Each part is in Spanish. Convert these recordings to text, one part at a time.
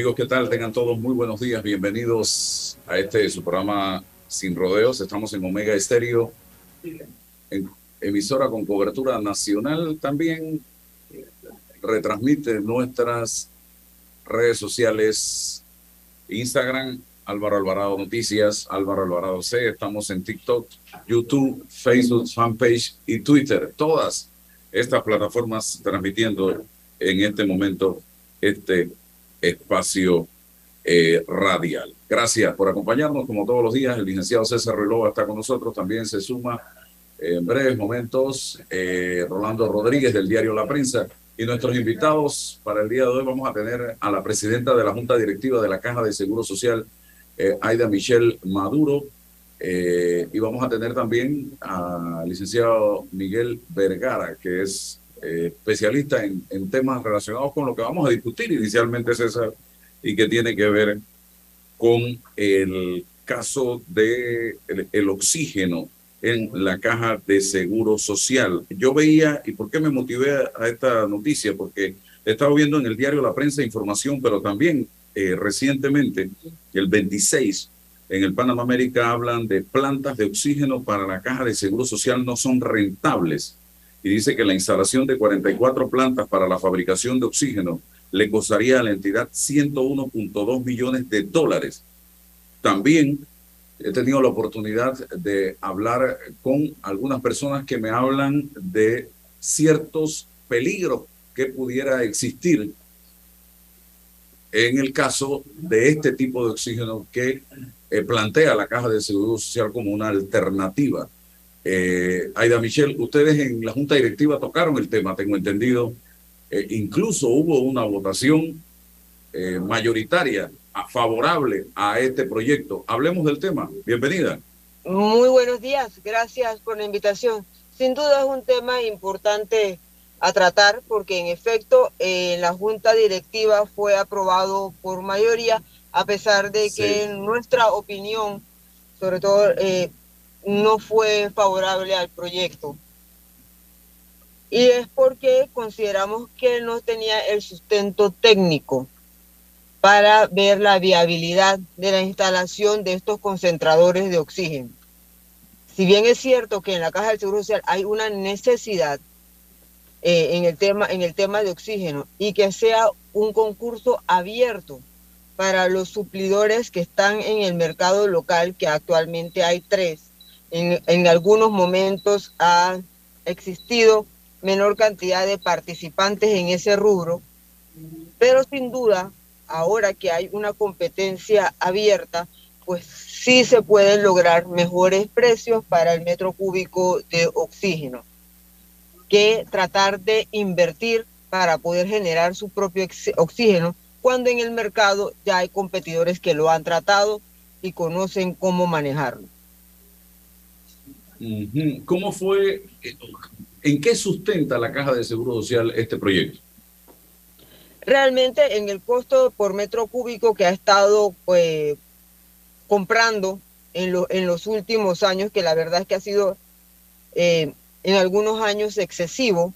Amigos, ¿qué tal? Tengan todos muy buenos días. Bienvenidos a este su programa Sin Rodeos. Estamos en Omega Estéreo, emisora con cobertura nacional. También retransmite nuestras redes sociales, Instagram, Álvaro Alvarado Noticias, Álvaro Alvarado C. Estamos en TikTok, YouTube, Facebook, fanpage y Twitter. Todas estas plataformas transmitiendo en este momento este espacio eh, radial. Gracias por acompañarnos como todos los días. El licenciado César Relova está con nosotros. También se suma en breves momentos eh, Rolando Rodríguez del diario La Prensa. Y nuestros invitados para el día de hoy vamos a tener a la presidenta de la Junta Directiva de la Caja de Seguro Social, eh, Aida Michelle Maduro. y vamos a tener también al licenciado Miguel Vergara, que es eh, especialista en, temas relacionados con lo que vamos a discutir inicialmente, César, y que tiene que ver con el caso de el, oxígeno en la caja de seguro social. Yo veía, ¿y por qué me motivé a esta noticia? Porque he estado viendo en el diario La Prensa información, pero también eh, recientemente, el 26, en el Panamá América hablan de plantas de oxígeno para la caja de seguro social no son rentables y dice que la instalación de 44 plantas para la fabricación de oxígeno le costaría a la entidad 101.2 millones de dólares. También he tenido la oportunidad de hablar con algunas personas que me hablan de ciertos peligros que pudiera existir en el caso de este tipo de oxígeno que eh, plantea la Caja de Seguro Social como una alternativa eh, Aida Michelle, ustedes en la Junta Directiva tocaron el tema, tengo entendido. Eh, incluso hubo una votación eh, mayoritaria favorable a este proyecto. Hablemos del tema. Bienvenida. Muy buenos días. Gracias por la invitación. Sin duda es un tema importante a tratar porque en efecto en la Junta Directiva fue aprobado por mayoría a pesar de que en nuestra opinión, sobre todo eh, no fue favorable al proyecto. Y es porque consideramos que no tenía el sustento técnico para ver la viabilidad de la instalación de estos concentradores de oxígeno. Si bien es cierto que en la Caja del Seguro Social hay una necesidad eh, en, el tema, en el tema de oxígeno y que sea un concurso abierto para los suplidores que están en el mercado local, que actualmente hay tres, en, algunos momentos ha existido menor cantidad de participantes en ese rubro, pero sin duda, ahora que hay una competencia abierta, pues sí se pueden lograr mejores precios para el metro cúbico de oxígeno que tratar de invertir para poder generar su propio oxígeno cuando en el mercado ya hay competidores que lo han tratado y conocen cómo manejarlo. ¿Cómo fue, en qué sustenta la Caja de Seguro Social este proyecto? Realmente en el costo por metro cúbico que ha estado pues, comprando en, los últimos años, que la verdad es que ha sido eh, en algunos años excesivo,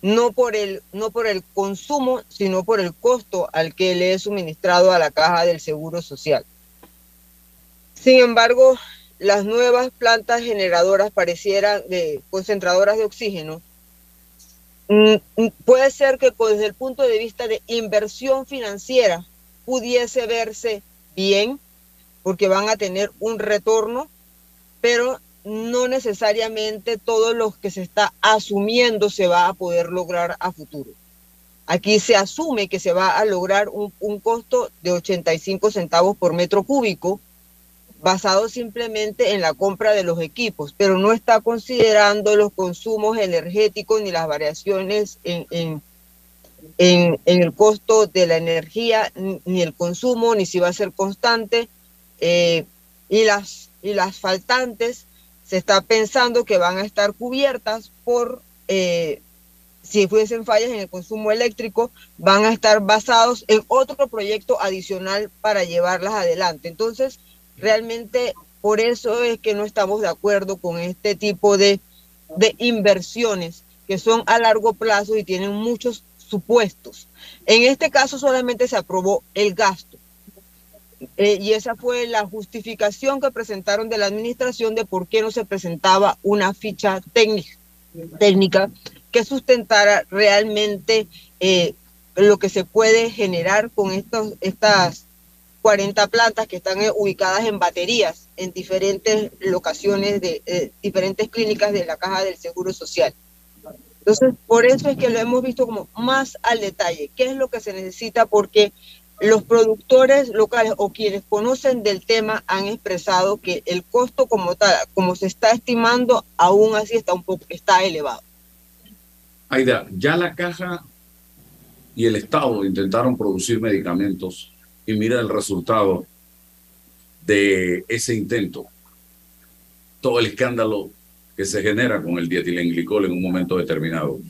no por, el, no por el consumo, sino por el costo al que le he suministrado a la caja del Seguro Social. Sin embargo, las nuevas plantas generadoras parecieran de concentradoras de oxígeno, mm, mm, puede ser que desde el punto de vista de inversión financiera pudiese verse bien, porque van a tener un retorno, pero no necesariamente todo lo que se está asumiendo se va a poder lograr a futuro. Aquí se asume que se va a lograr un, un costo de 85 centavos por metro cúbico, basado simplemente en la compra de los equipos, pero no está considerando los consumos energéticos ni las variaciones en, en, en, el costo de la energía, ni el consumo, ni si va a ser constante. Eh, y, las, y las faltantes se está pensando que van a estar cubiertas por, eh, si fuesen fallas en el consumo eléctrico, van a estar basados en otro proyecto adicional para llevarlas adelante. Entonces, Realmente por eso es que no estamos de acuerdo con este tipo de, de inversiones que son a largo plazo y tienen muchos supuestos. En este caso solamente se aprobó el gasto. Eh, y esa fue la justificación que presentaron de la administración de por qué no se presentaba una ficha técnica, técnica que sustentara realmente eh, lo que se puede generar con estos, estas 40 plantas que están eh, ubicadas en baterías en diferentes locaciones de eh, diferentes clínicas de la Caja del Seguro Social. Entonces, por eso es que lo hemos visto como más al detalle, qué es lo que se necesita, porque los productores locales o quienes conocen del tema han expresado que el costo como tal, como se está estimando, aún así está un poco está elevado. Aida, ya la caja y el Estado intentaron producir medicamentos y mira el resultado de ese intento. Todo el escándalo que se genera con el dietilenglicol en un momento determinado.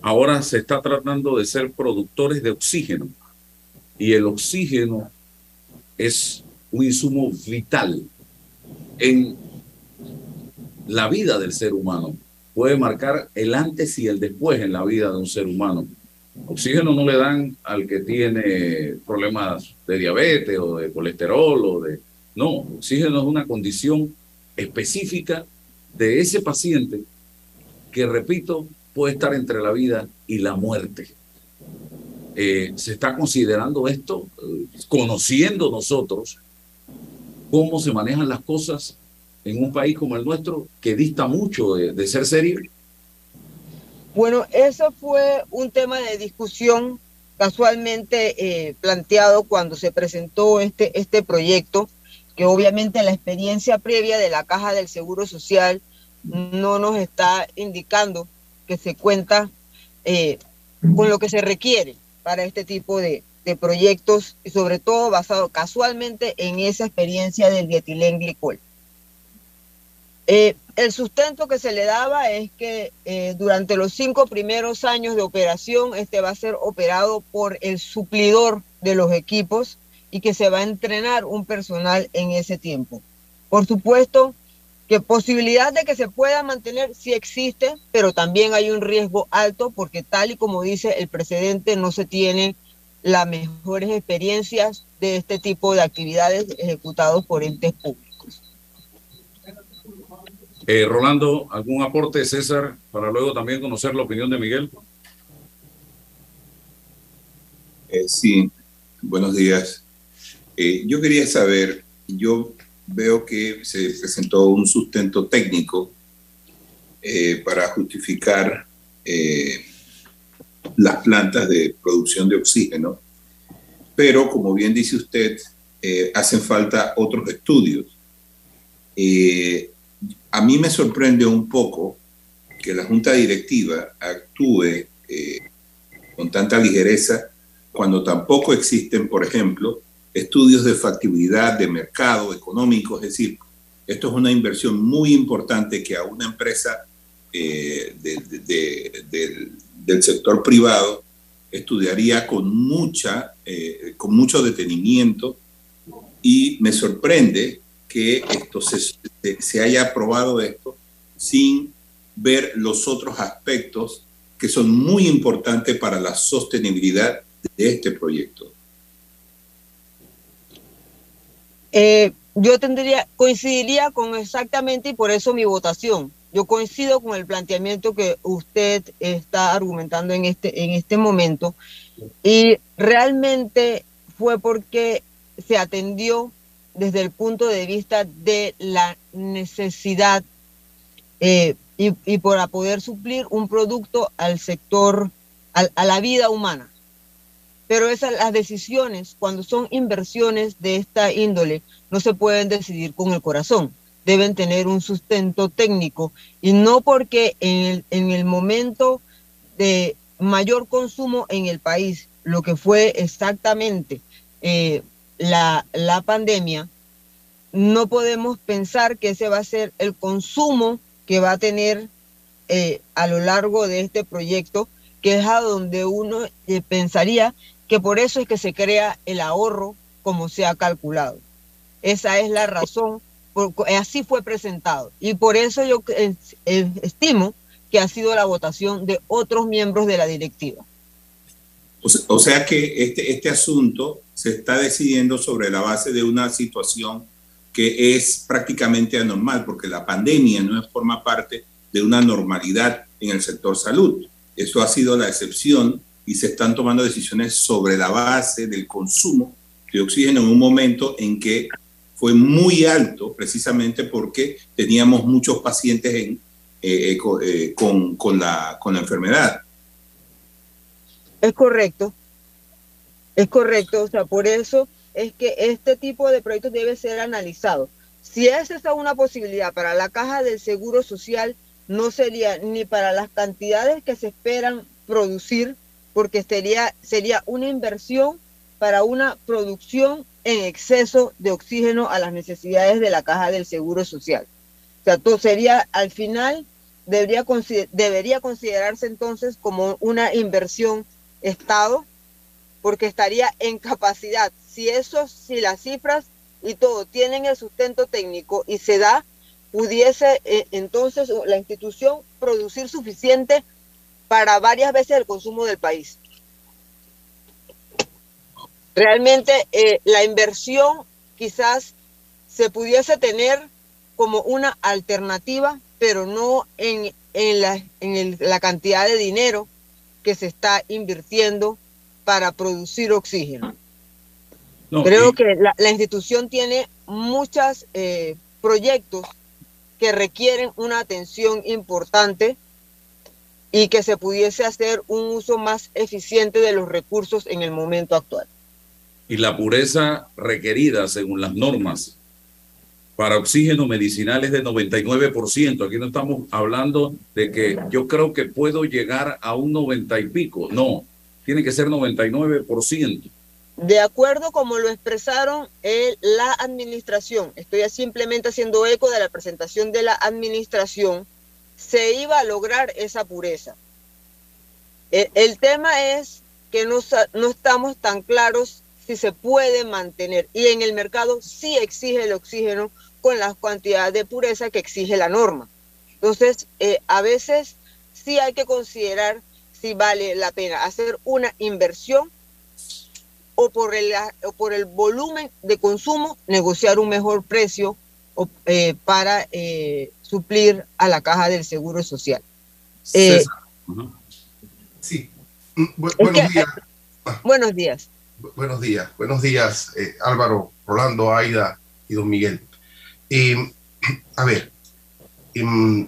Ahora se está tratando de ser productores de oxígeno y el oxígeno es un insumo vital en la vida del ser humano. Puede marcar el antes y el después en la vida de un ser humano. Oxígeno no le dan al que tiene problemas de diabetes o de colesterol o de... No, oxígeno es una condición específica de ese paciente que, repito, puede estar entre la vida y la muerte. Eh, se está considerando esto, eh, conociendo nosotros cómo se manejan las cosas en un país como el nuestro, que dista mucho de, de ser serio bueno, eso fue un tema de discusión casualmente eh, planteado cuando se presentó este, este proyecto, que obviamente la experiencia previa de la Caja del Seguro Social no nos está indicando que se cuenta eh, con lo que se requiere para este tipo de, de, proyectos y sobre todo basado casualmente en esa experiencia del dietilenglicol. Eh, el sustento que se le daba es que eh, durante los cinco primeros años de operación, este va a ser operado por el suplidor de los equipos y que se va a entrenar un personal en ese tiempo. Por supuesto que posibilidad de que se pueda mantener sí existe, pero también hay un riesgo alto porque tal y como dice el presidente, no se tienen las mejores experiencias de este tipo de actividades ejecutados por entes públicos. Eh, Rolando, ¿algún aporte, César, para luego también conocer la opinión de Miguel? Eh, sí, buenos días. Eh, yo quería saber, yo veo que se presentó un sustento técnico para justificar las plantas de producción de oxígeno, pero como bien dice usted, hacen falta otros estudios a mí me sorprende un poco que la junta directiva actúe eh, con tanta ligereza cuando tampoco existen, por ejemplo, estudios de factibilidad de mercado económico, es decir, esto es una inversión muy importante que a una empresa eh, del sector privado estudiaría con, mucha, eh, con mucho detenimiento. Y me sorprende que esto se, haya aprobado esto sin ver los otros aspectos que son muy importantes para la sostenibilidad de este proyecto. Eh, yo tendría, coincidiría con exactamente y por eso mi votación. Yo coincido con el planteamiento que usted está argumentando en este, en este momento y realmente fue porque se atendió desde el punto de vista de la necesidad eh, y, para poder suplir un producto al sector, a la vida humana. Pero esas las decisiones, cuando son inversiones de esta índole, no se pueden decidir con el corazón. Deben tener un sustento técnico y no porque en el, en el momento de mayor consumo en el país, lo que fue exactamente eh, la, la pandemia, no podemos pensar que ese va a ser el consumo que va a tener eh, a lo largo de este proyecto, que es a donde uno eh, pensaría que por eso es que se crea el ahorro como se ha calculado. Esa es la razón, así fue presentado. Y por eso yo estimo que ha sido la votación de otros miembros de la directiva. O sea que este, este asunto se está decidiendo sobre la base de una situación que es prácticamente anormal, porque la pandemia no forma parte de una normalidad en el sector salud. Eso ha sido la excepción y se están tomando decisiones sobre la base del consumo de oxígeno en un momento en que fue muy alto, precisamente porque teníamos muchos pacientes en, eh, eh, eh, con, la enfermedad. Es correcto, es correcto, o sea, por eso es que este tipo de proyectos debe ser analizado. Si esa es una posibilidad para la caja del Seguro Social, no sería ni para las cantidades que se esperan producir, porque sería, sería una inversión para una producción en exceso de oxígeno a las necesidades de la caja del Seguro Social. O sea, todo sería al final debería, debería considerarse entonces como una inversión Estado, porque estaría en capacidad. Si eso, si las cifras y todo tienen el sustento técnico y se da, pudiese eh, entonces la institución producir suficiente para varias veces el consumo del país. Realmente eh, la inversión quizás se pudiese tener como una alternativa pero no en, en, la, en la cantidad de dinero que se está invirtiendo para producir oxígeno. Creo que la, la, institución tiene muchos eh, proyectos que requieren una atención importante y que se pudiese hacer un uso más eficiente de los recursos en el momento actual. Y la pureza requerida según las normas para oxígeno medicinal es de 99%. Aquí no estamos hablando de que yo creo que puedo llegar a un 90 y pico. No, tiene que ser 99%. De acuerdo como lo expresaron el, la administración, estoy simplemente haciendo eco de la presentación de la administración, se iba a lograr esa pureza. El, el tema es que no, no estamos tan claros si se puede mantener y en el mercado sí exige el oxígeno con las cantidades de pureza que exige la norma. Entonces, eh, a veces sí hay que considerar si vale la pena hacer una inversión o por el, o por el volumen de consumo negociar un mejor precio eh, para eh, suplir a la caja del Seguro Social. sí. Mm, buenos días. Buenos días. Buenos días. Buenos días, Álvaro, Rolando, Aida y don Miguel. Eh, a ver, em,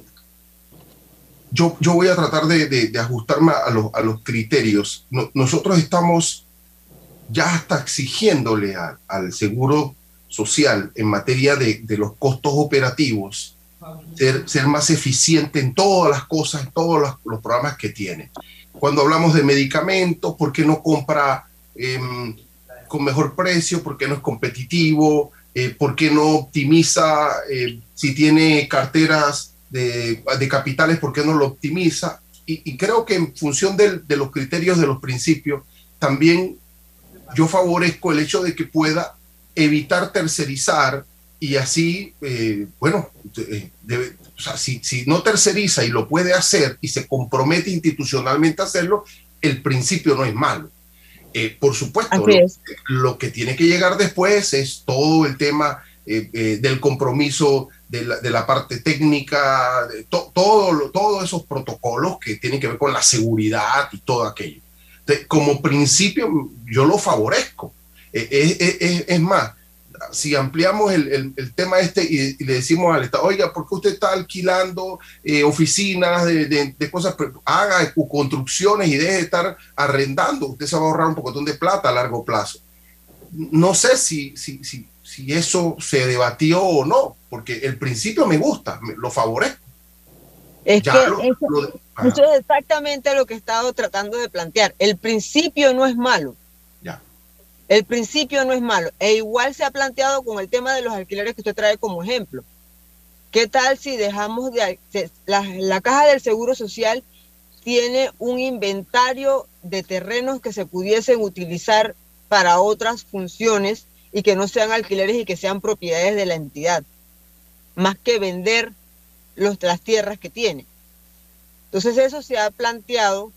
yo, yo, voy a tratar de, ajustarme a los, a los criterios. nosotros estamos ya hasta exigiéndole al Seguro Social en materia de, los costos operativos, ser, ser, más eficiente en todas las cosas, en todos los, los, programas que tiene. Cuando hablamos de medicamentos, ¿por qué no compra em, con mejor precio? ¿Por qué no es competitivo? Eh, ¿Por qué no optimiza? Eh, si tiene carteras de, capitales, ¿por qué no lo optimiza? Y, creo que en función de los criterios de los principios, también yo favorezco el hecho de que pueda evitar tercerizar y así, eh, bueno, si, si, no terceriza y lo puede hacer y se compromete institucionalmente a hacerlo, el principio no es malo. Eh, por supuesto, lo, que tiene que llegar después es todo el tema eh, eh, del compromiso de la, parte técnica, de todo, todos esos protocolos que tienen que ver con la seguridad y todo aquello. como principio, yo lo favorezco. Es, más, si ampliamos el, el, tema este y, le decimos al Estado, oiga, ¿por qué usted está alquilando eh, oficinas de, de, cosas? Haga construcciones y deje de estar arrendando. Usted se va a ahorrar un poco de plata a largo plazo. No sé si, si, si, si eso se debatió o no, porque el principio me gusta, lo favorezco. Es que eso, es exactamente lo que he estado tratando de plantear. El principio no es malo. Ya. El principio no es malo. E igual se ha planteado con el tema de los alquileres que usted trae como ejemplo. ¿Qué tal si dejamos de... La, la caja del Seguro Social tiene un inventario de terrenos que se pudiesen utilizar para otras funciones y que no sean alquileres y que sean propiedades de la entidad, más que vender las tierras que tiene. Entonces eso se ha planteado,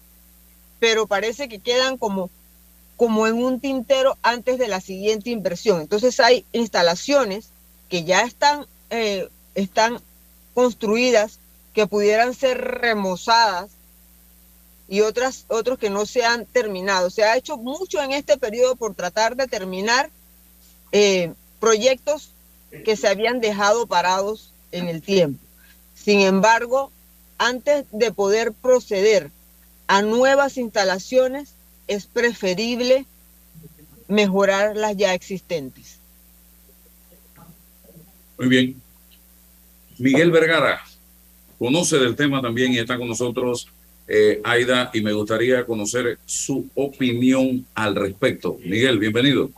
pero parece que quedan como, como en un tintero antes de la siguiente inversión. Entonces hay instalaciones que ya están, eh, están construidas, que pudieran ser remozadas y otras, otros que no se han terminado. Se ha hecho mucho en este periodo por tratar de terminar eh, proyectos que se habían dejado parados en el tiempo. Sin embargo, antes de poder proceder a nuevas instalaciones, es preferible mejorar las ya existentes. Muy bien. Miguel Vergara conoce del tema también y está con nosotros eh, Aida y me gustaría conocer su opinión al respecto. Miguel, bienvenido.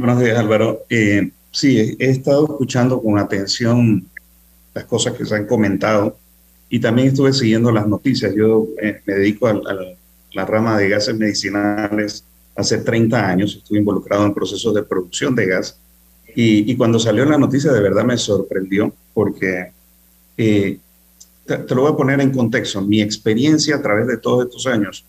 Buenos días, Álvaro. Eh, sí, he estado escuchando con atención las cosas que se han comentado y también estuve siguiendo las noticias. Yo eh, me dedico a, la rama de gases medicinales hace 30 años, estuve involucrado en procesos de producción de gas y, cuando salió la noticia de verdad me sorprendió porque eh, te, lo voy a poner en contexto. Mi experiencia a través de todos estos años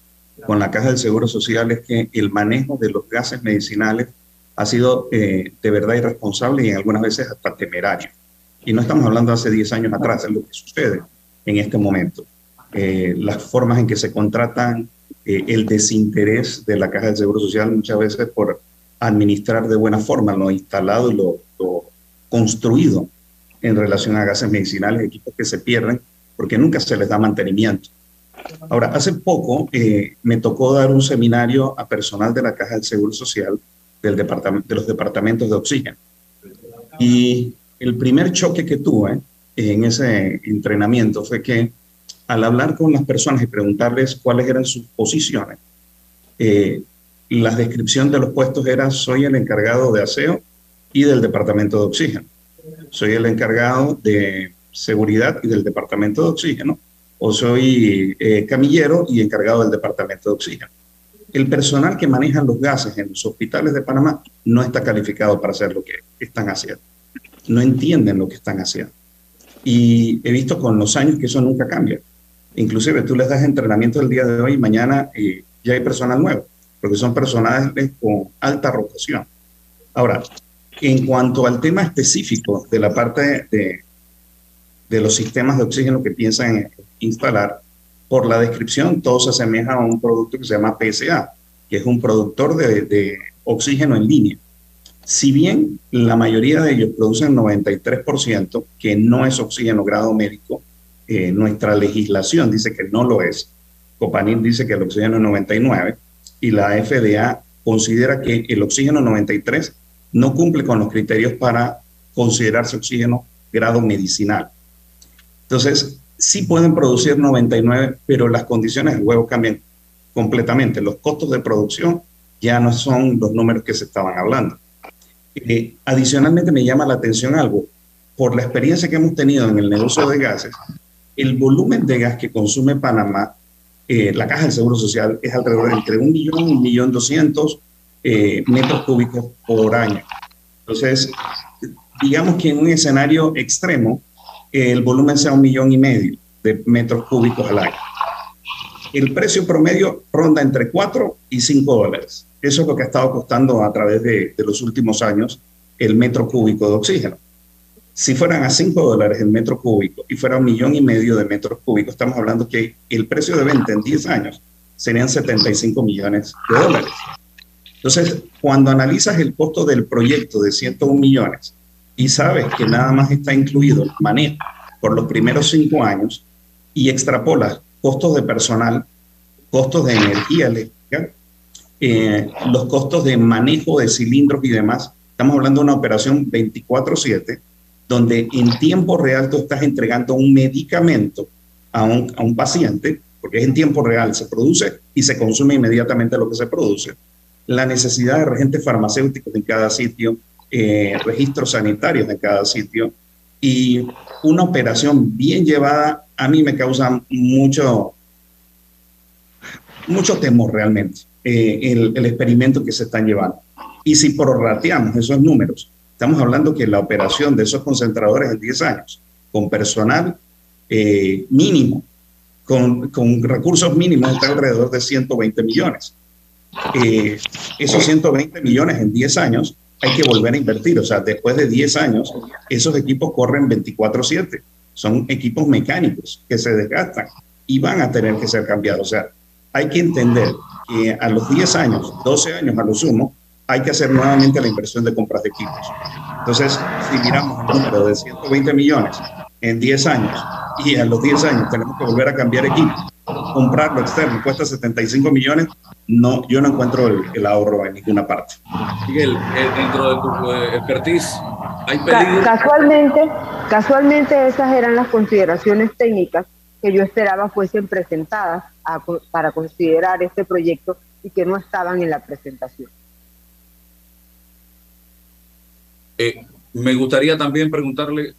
con la Caja del Seguro Social es que el manejo de los gases medicinales ha sido eh, de verdad irresponsable y en algunas veces hasta temerario. Y no estamos hablando hace 10 años atrás, es lo que sucede en este momento. Eh, las formas en que se contratan, eh, el desinterés de la Caja del Seguro Social muchas veces por administrar de buena forma lo instalado y lo, construido en relación a gases medicinales, equipos que se pierden porque nunca se les da mantenimiento. Ahora, hace poco me tocó dar un seminario a personal de la Caja del Seguro Social del departamento, de los departamentos de oxígeno. Y el primer choque que tuve en ese entrenamiento fue que al hablar con las personas y preguntarles cuáles eran sus posiciones, eh, la descripción de los puestos era soy el encargado de aseo y del departamento de oxígeno. Soy el encargado de seguridad y del departamento de oxígeno. O soy eh, camillero y encargado del departamento de oxígeno. El personal que maneja los gases en los hospitales de Panamá no está calificado para hacer lo que están haciendo no entienden lo que están haciendo. Y he visto con los años que eso nunca cambia. Inclusive tú les das entrenamiento el día de hoy y mañana eh, ya hay personal nuevo, porque son personales con alta rotación. Ahora, en cuanto al tema específico de la parte de, de los sistemas de oxígeno que piensan instalar, por la descripción todo se asemeja a un producto que se llama PSA, que es un productor de, oxígeno en línea. Si bien la mayoría de ellos producen 93%, que no es oxígeno grado médico, eh, nuestra legislación dice que no lo es. Copanil dice que el oxígeno es 99 y la FDA considera que el oxígeno 93 no cumple con los criterios para considerarse oxígeno grado medicinal. Entonces, sí pueden producir 99, pero las condiciones del juego cambian completamente. Los costos de producción ya no son los números que se estaban hablando. Eh, adicionalmente me llama la atención algo. Por la experiencia que hemos tenido en el negocio de gases, el volumen de gas que consume Panamá, eh, la caja del Seguro Social, es alrededor de entre un millón y un millón doscientos eh, metros cúbicos por año. Entonces, digamos que en un escenario extremo, el volumen sea un millón y medio de metros cúbicos al año. El precio promedio ronda entre 4 y 5 dólares. Eso es lo que ha estado costando a través de, los últimos años el metro cúbico de oxígeno. Si fueran a 5 dólares el metro cúbico y fuera un millón y medio de metros cúbicos, estamos hablando que el precio de venta en 10 años serían 75 millones de dólares. Entonces, cuando analizas el costo del proyecto de 101 millones y sabes que nada más está incluido el manejo por los primeros cinco años y extrapolas costos de personal, costos de energía eléctrica, eh, los costos de manejo de cilindros y demás, estamos hablando de una operación 24/7, donde en tiempo real tú estás entregando un medicamento a un, a un paciente, porque es en tiempo real, se produce y se consume inmediatamente lo que se produce. La necesidad de regentes farmacéuticos en cada sitio, eh, registros sanitarios en cada sitio y una operación bien llevada a mí me causa mucho, mucho temor realmente eh, el, el, experimento que se están llevando. Y si prorrateamos esos números, estamos hablando que la operación de esos concentradores en 10 años, con personal eh, mínimo, con, con, recursos mínimos, está alrededor de 120 millones. Eh, esos 120 millones en 10 años hay que volver a invertir. O sea, después de 10 años, esos equipos corren 24/7. Son equipos mecánicos que se desgastan y van a tener que ser cambiados. O sea, hay que entender que a los 10 años, 12 años a lo sumo, hay que hacer nuevamente la inversión de compras de equipos. Entonces, si miramos el número de 120 millones en 10 años y a los 10 años tenemos que volver a cambiar equipo, comprarlo externo cuesta 75 millones, no, yo no encuentro el, el ahorro en ninguna parte. Miguel, eh, dentro de tu eh, expertise, ¿hay peligro? Casualmente, casualmente esas eran las consideraciones técnicas que yo esperaba fuesen presentadas a, para considerar este proyecto y que no estaban en la presentación. Eh, me gustaría también preguntarle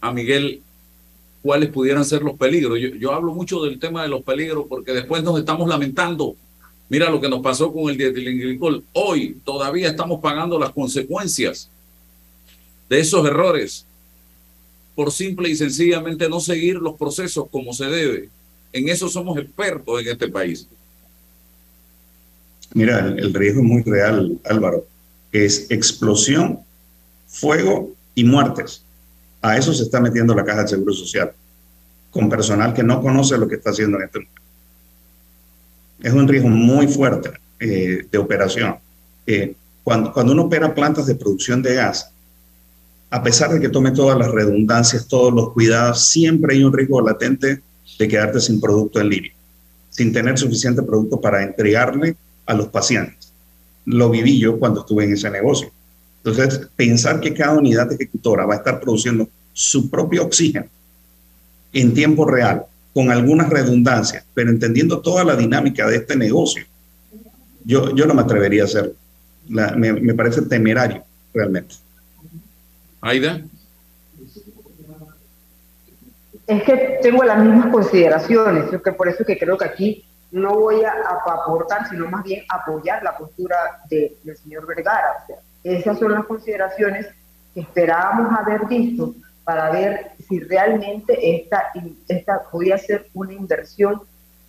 a Miguel cuáles pudieran ser los peligros. Yo, hablo mucho del tema de los peligros porque después nos estamos lamentando. Mira lo que nos pasó con el dietilenglicol. Hoy todavía estamos pagando las consecuencias de esos errores por simple y sencillamente no seguir los procesos como se debe. En eso somos expertos en este país. Mira, el riesgo es muy real, Álvaro. Es explosión, fuego y muertes. A eso se está metiendo la Caja del Seguro Social, con personal que no conoce lo que está haciendo en este momento. Es un riesgo muy fuerte eh, de operación. Eh, cuando, cuando uno opera plantas de producción de gas, a pesar de que tome todas las redundancias, todos los cuidados, siempre hay un riesgo latente de quedarte sin producto en línea, sin tener suficiente producto para entregarle a los pacientes. Lo viví yo cuando estuve en ese negocio. Entonces, pensar que cada unidad ejecutora va a estar produciendo su propio oxígeno en tiempo real, con algunas redundancias, pero entendiendo toda la dinámica de este negocio, yo, yo no me atrevería a hacerlo. La, me, me parece temerario, realmente. Aida. Es que tengo las mismas consideraciones, que por eso que creo que aquí no voy a, aportar, sino más bien apoyar la postura de, del señor Vergara. O sea, esas son las consideraciones que esperábamos haber visto para ver si realmente esta, podía ser una inversión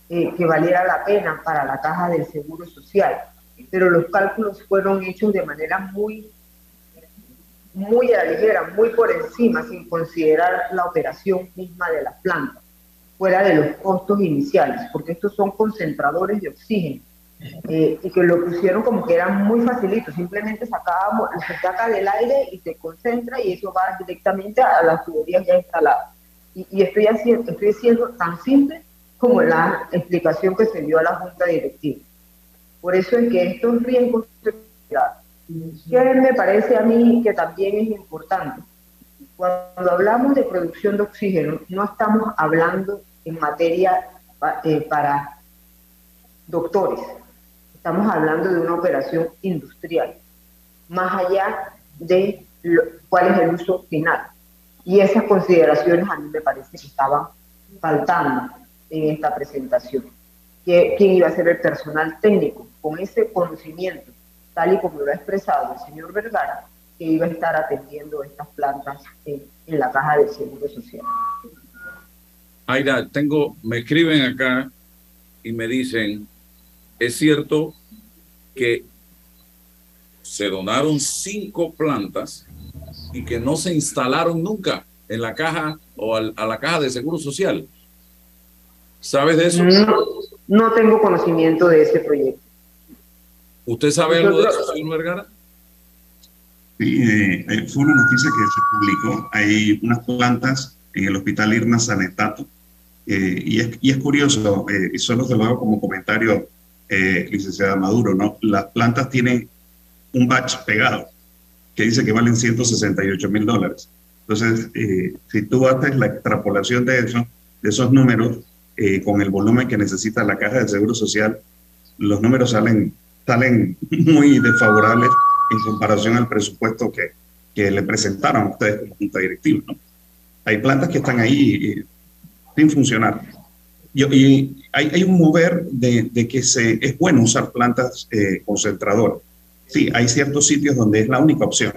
eh, que valiera la pena para la caja del Seguro Social. Pero los cálculos fueron hechos de manera muy, muy a la ligera, muy por encima, sin considerar la operación misma de la planta, fuera de los costos iniciales, porque estos son concentradores de oxígeno eh, y que lo pusieron como que era muy facilito, simplemente sacábamos, se saca del aire y se concentra y eso va directamente a las tuberías ya instaladas. Y, y estoy, haciendo, estoy siendo tan simple como la explicación que se dio a la Junta Directiva. Por eso es que estos riesgos que me parece a mí que también es importante. Cuando hablamos de producción de oxígeno, no estamos hablando en materia eh, para doctores, estamos hablando de una operación industrial, más allá de cuál es el uso final. Y esas consideraciones a mí me parece que estaban faltando en esta presentación. ¿Quién iba a ser el personal técnico con ese conocimiento, tal y como lo ha expresado el señor Vergara, que iba a estar atendiendo estas plantas en, la caja de Seguro Social? Aida, tengo, me escriben acá y me dicen, es cierto que se donaron cinco plantas y que no se instalaron nunca en la caja o al, a la caja de seguro social. ¿Sabes de eso? No, no tengo conocimiento de ese proyecto. ¿Usted sabe algo de eso, señor Vergara? Sí, eh, eh, fue una noticia que se publicó. Hay unas plantas en el hospital Irma Sanetato. Eh, y, es, y, es, curioso, y solo se lo hago como comentario, licenciada Maduro, ¿no? Las plantas tienen un batch pegado que dice que valen 168 mil dólares. Entonces, si tú haces la extrapolación de eso, de esos números, con el volumen que necesita la caja de seguro social, los números salen, salen muy desfavorables en comparación al presupuesto que, que le presentaron a ustedes como junta directiva. Hay plantas que están ahí sin funcionar. Y, y hay, hay, un mover de, de, que se, es bueno usar plantas eh, concentradoras. Sí, hay ciertos sitios donde es la única opción.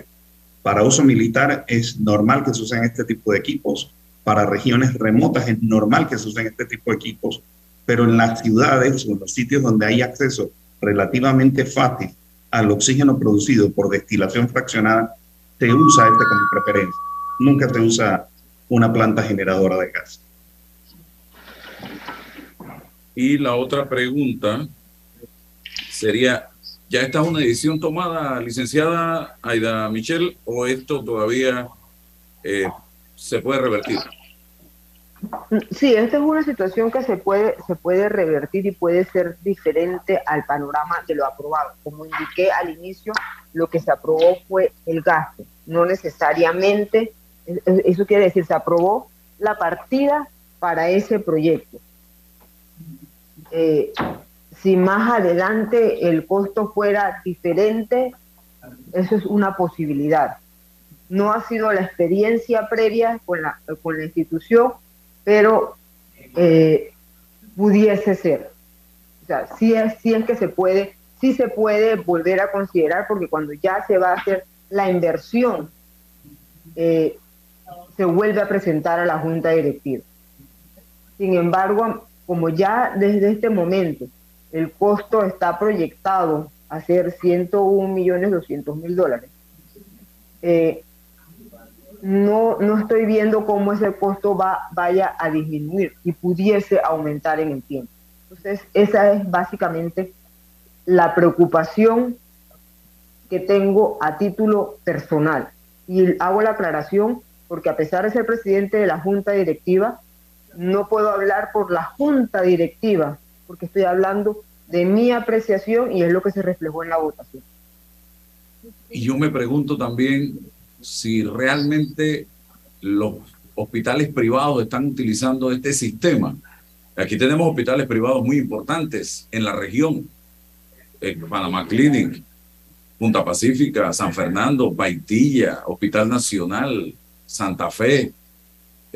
Para uso militar es normal que se usen este tipo de equipos. Para regiones remotas es normal que se usen este tipo de equipos. Pero en las ciudades o en los sitios donde hay acceso relativamente fácil al oxígeno producido por destilación fraccionada, se usa este como preferencia. Nunca se usa una planta generadora de gas. Y la otra pregunta sería, ¿ya está una decisión tomada, licenciada Aida Michelle, o esto todavía eh, se puede revertir? Sí, esta es una situación que se puede, se puede revertir y puede ser diferente al panorama de lo aprobado. Como indiqué al inicio, lo que se aprobó fue el gasto, no necesariamente, eso quiere decir, se aprobó la partida para ese proyecto. Eh, si más adelante el costo fuera diferente, eso es una posibilidad. No ha sido la experiencia previa con la, con la institución, pero eh, pudiese ser. O sea, sí es, sí es que se puede, sí se puede volver a considerar porque cuando ya se va a hacer la inversión, eh, se vuelve a presentar a la Junta Directiva. Sin embargo, como ya desde este momento el costo está proyectado a ser 101 millones 200 mil dólares, eh, no, no estoy viendo cómo ese costo va, vaya a disminuir y pudiese aumentar en el tiempo. Entonces, esa es básicamente la preocupación que tengo a título personal. Y hago la aclaración porque a pesar de ser presidente de la Junta Directiva, no puedo hablar por la Junta Directiva, porque estoy hablando de mi apreciación y es lo que se reflejó en la votación. Y yo me pregunto también, si realmente los hospitales privados están utilizando este sistema. Aquí tenemos hospitales privados muy importantes en la región. Panamá Clinic, Punta Pacífica, San Fernando, Baitilla, Hospital Nacional, Santa Fe.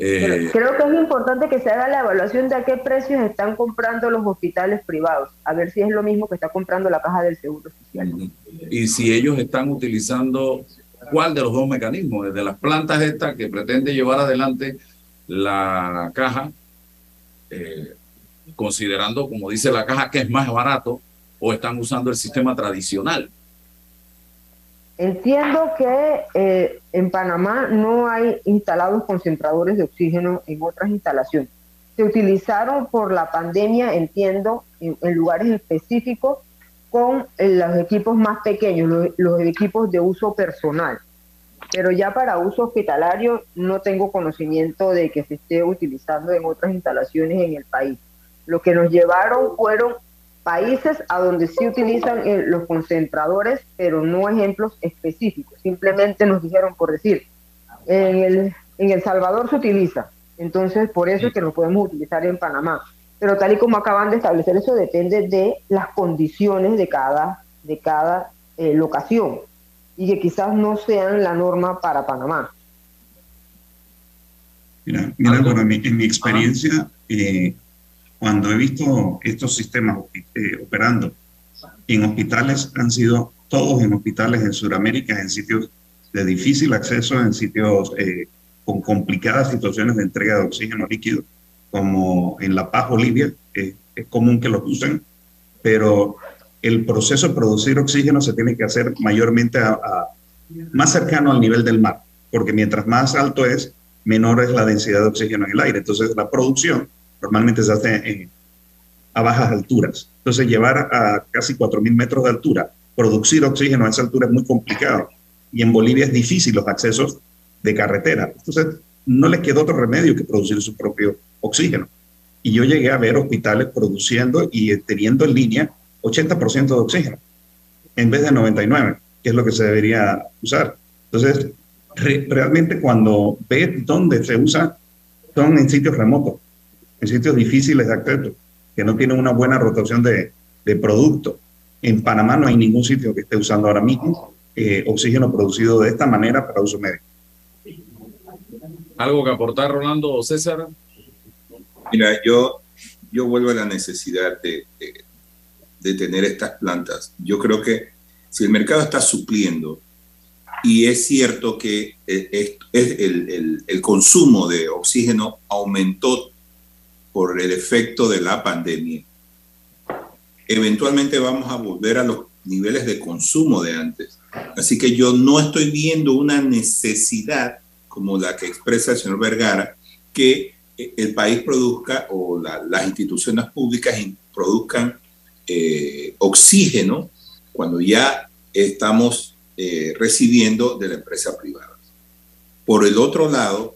Eh, creo que es importante que se haga la evaluación de a qué precios están comprando los hospitales privados, a ver si es lo mismo que está comprando la caja del Seguro Social. Y si ellos están utilizando cuál de los dos mecanismos, desde las plantas estas que pretende llevar adelante la caja, eh, considerando, como dice la caja, que es más barato, o están usando el sistema tradicional. Entiendo que eh, en Panamá no hay instalados concentradores de oxígeno en otras instalaciones. Se utilizaron por la pandemia, entiendo, en, lugares específicos con eh, los equipos más pequeños, los, equipos de uso personal. Pero ya para uso hospitalario no tengo conocimiento de que se esté utilizando en otras instalaciones en el país. Lo que nos llevaron fueron países a donde sí utilizan eh, los concentradores, pero no ejemplos específicos. Simplemente nos dijeron, por decir, en El, en el Salvador se utiliza, entonces por eso es que lo podemos utilizar en Panamá pero tal y como acaban de establecer, eso depende de las condiciones de cada, de cada eh, locación y que quizás no sean la norma para Panamá. Mira, mira bueno, en, mi, en mi experiencia, eh, cuando he visto estos sistemas eh, operando en hospitales, han sido todos en hospitales en Sudamérica, en sitios de difícil acceso, en sitios con complicadas situaciones de entrega de oxígeno líquido como en La Paz, Bolivia, es común que lo usen, pero el proceso de producir oxígeno se tiene que hacer mayormente a, más cercano al nivel del mar, porque mientras más alto es, menor es la densidad de oxígeno en el aire. Entonces la producción normalmente se hace a bajas alturas. Entonces llevar a casi 4.000 metros de altura producir oxígeno a esa altura es muy complicado y en Bolivia es difícil los accesos de carretera. Entonces, no les quedó otro remedio que producir su propio oxígeno. Y yo llegué a ver hospitales produciendo y teniendo en línea 80% de oxígeno en vez de 99, que es lo que se debería usar. Entonces, realmente cuando ves dónde se usa, son en sitios remotos, en sitios difíciles de acceso, que no tienen una buena rotación de, de producto. En Panamá no hay ningún sitio que esté usando ahora mismo eh, oxígeno producido de esta manera para uso médico. ¿Algo que aportar, Rolando o César? Mira, yo, yo vuelvo a la necesidad de, de, tener estas plantas. Yo creo que si el mercado está supliendo, y es cierto que eh, el, el, consumo de oxígeno aumentó por el efecto de la pandemia, eventualmente vamos a volver a los niveles de consumo de antes. Así que yo no estoy viendo una necesidad como la que expresa el señor Vergara, que eh, el país produzca o las instituciones públicas produzcan eh, oxígeno cuando ya estamos eh, recibiendo de la empresa privada. Por el otro lado,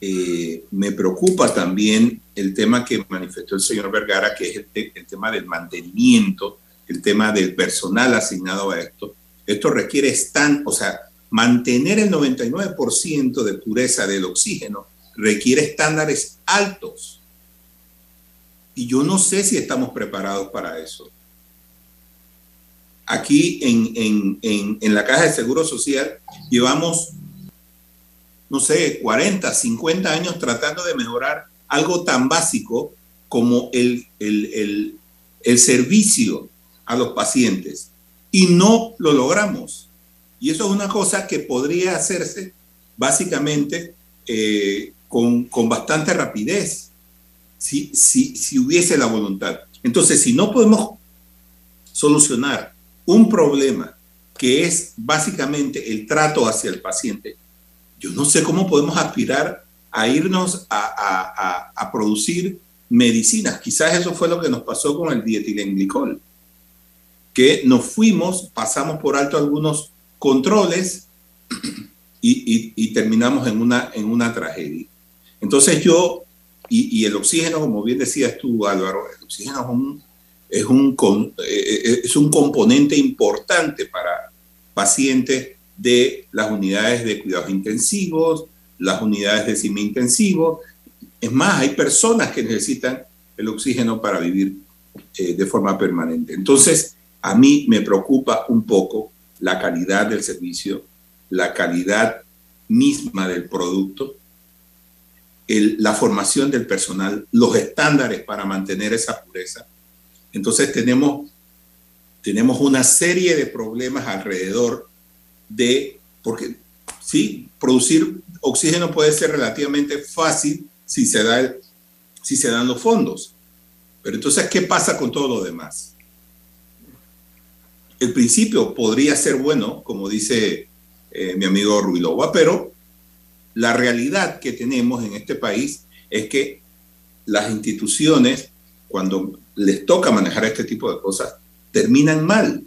me preocupa también el tema que manifestó el señor Vergara, que es el, tema del mantenimiento, el tema del personal asignado a esto. Esto requiere estar, o sea, mantener el 99% de pureza del oxígeno requiere estándares altos. Y yo no sé si estamos preparados para eso. Aquí en, en, la Caja de Seguro Social llevamos, no sé, 40, 50 años tratando de mejorar algo tan básico como el, el, el servicio a los pacientes. Y no lo logramos. Y eso es una cosa que podría hacerse básicamente eh, con, con, bastante rapidez, si, si, si hubiese la voluntad. Entonces, si no podemos solucionar un problema que es básicamente el trato hacia el paciente, yo no sé cómo podemos aspirar a irnos a, a, producir medicinas. Quizás eso fue lo que nos pasó con el dietilenglicol, que nos fuimos, pasamos por alto algunos controles y, terminamos en una, en una tragedia. Entonces yo, y, el oxígeno, como bien decías tú, Álvaro, el oxígeno es un, es un, eh, eh, es un componente importante para pacientes de las unidades de cuidados intensivos, las unidades de semi intensivos. Es más, hay personas que necesitan el oxígeno para vivir eh, de forma permanente. Entonces, a mí me preocupa un poco la calidad del servicio, la calidad misma del producto, la formación del personal, los estándares para mantener esa pureza. Entonces tenemos, tenemos una serie de problemas alrededor de, porque sí, producir oxígeno puede ser relativamente fácil si se, da si se dan los fondos. Pero entonces, ¿qué pasa con todo lo demás? el principio podría ser bueno, como dice eh, mi amigo Ruilova, pero la realidad que tenemos en este país es que las instituciones, cuando les toca manejar este tipo de cosas, terminan mal.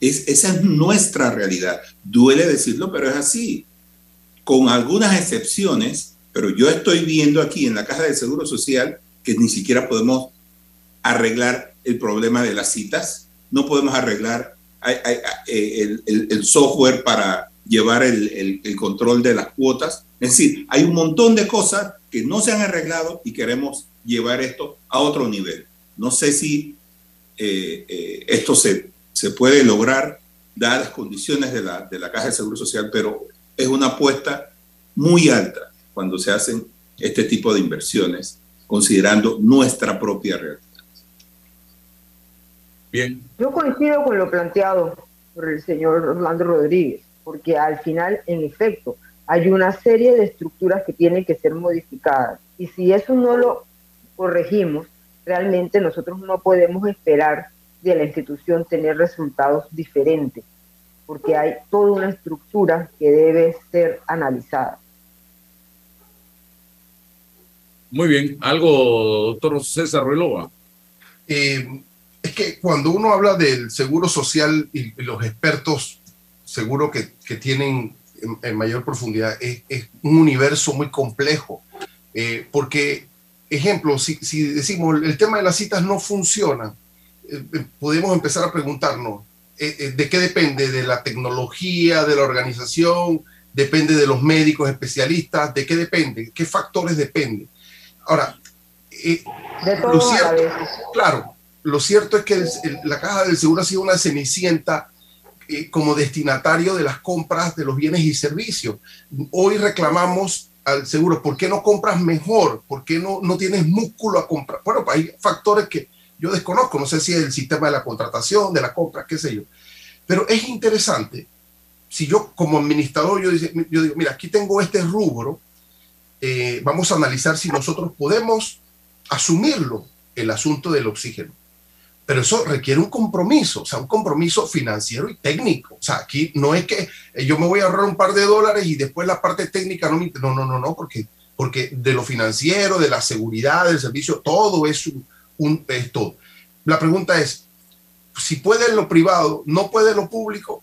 Es, esa es nuestra realidad. Duele decirlo, pero es así. Con algunas excepciones, pero yo estoy viendo aquí en la Caja de Seguro Social que ni siquiera podemos arreglar el problema de las citas, no podemos arreglar eh, el, software para llevar el, control de las cuotas. Es decir, hay un montón de cosas que no se han arreglado y queremos llevar esto a otro nivel. No sé si eh, eh, esto se, se puede lograr dadas las condiciones de la, de la Caja de Seguro Social, pero es una apuesta muy alta cuando se hacen este tipo de inversiones, considerando nuestra propia realidad. Bien. Yo coincido con lo planteado por el señor Orlando Rodríguez, porque al final, en efecto, hay una serie de estructuras que tienen que ser modificadas. Y si eso no lo corregimos, realmente nosotros no podemos esperar de la institución tener resultados diferentes, porque hay toda una estructura que debe ser analizada. Muy bien. ¿Algo, doctor César Ruelova? Eh, que cuando uno habla del seguro social y, los expertos, seguro que, que tienen en, mayor profundidad, es, un universo muy complejo. Eh, porque, ejemplo, si, si, decimos el tema de las citas no funciona, podemos empezar a preguntarnos, ¿de qué depende? ¿De la tecnología, de la organización? ¿Depende de los médicos especialistas? ¿De qué depende? ¿Qué factores dependen? Ahora, de todo claro, lo cierto es que la caja del seguro ha sido una cenicienta eh, como destinatario de las compras de los bienes y servicios. Hoy reclamamos al seguro, ¿por qué no compras mejor? ¿Por qué no, no tienes músculo a comprar? Bueno, hay factores que yo desconozco, no sé si es el sistema de la contratación, de la compra, qué sé yo. Pero es interesante, si yo como administrador, yo, digo, mira, aquí tengo este rubro, eh, vamos a analizar si nosotros podemos asumirlo, el asunto del oxígeno. Pero eso requiere un compromiso, o sea, un compromiso financiero y técnico. O sea, aquí no es que eh, yo me voy a ahorrar un par de dólares y después la parte técnica no me... No, no, no, no, porque, porque de lo financiero, de la seguridad, del servicio, todo es, un, es todo. La pregunta es, si puede en lo privado, no puede en lo público,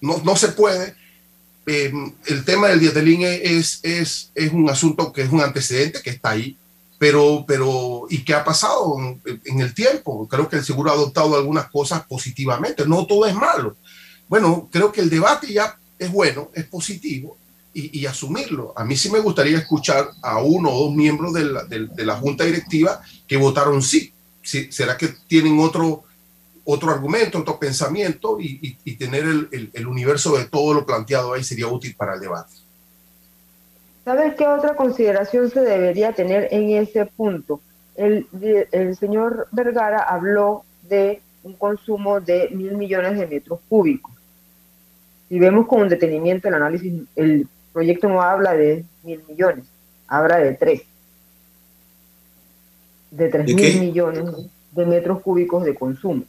no, no se puede. Eh, el tema del dietelín es, es, es un asunto que es un antecedente que está ahí pero, pero, ¿y qué ha pasado en, el tiempo? Creo que el seguro ha adoptado algunas cosas positivamente, no todo es malo. Bueno, creo que el debate ya es bueno, es positivo y, asumirlo. A mí sí me gustaría escuchar a uno o dos miembros de la, de, la junta directiva que votaron sí. ¿Será que tienen otro, otro argumento, otro pensamiento y, y tener el, el universo de todo lo planteado ahí sería útil para el debate? ¿Sabes qué otra consideración se debería tener en ese punto? El, señor Vergara habló de un consumo de mil millones de metros cúbicos. Si vemos con detenimiento el análisis, el proyecto no habla de mil millones, habla de tres. De tres mil millones de metros cúbicos de consumo.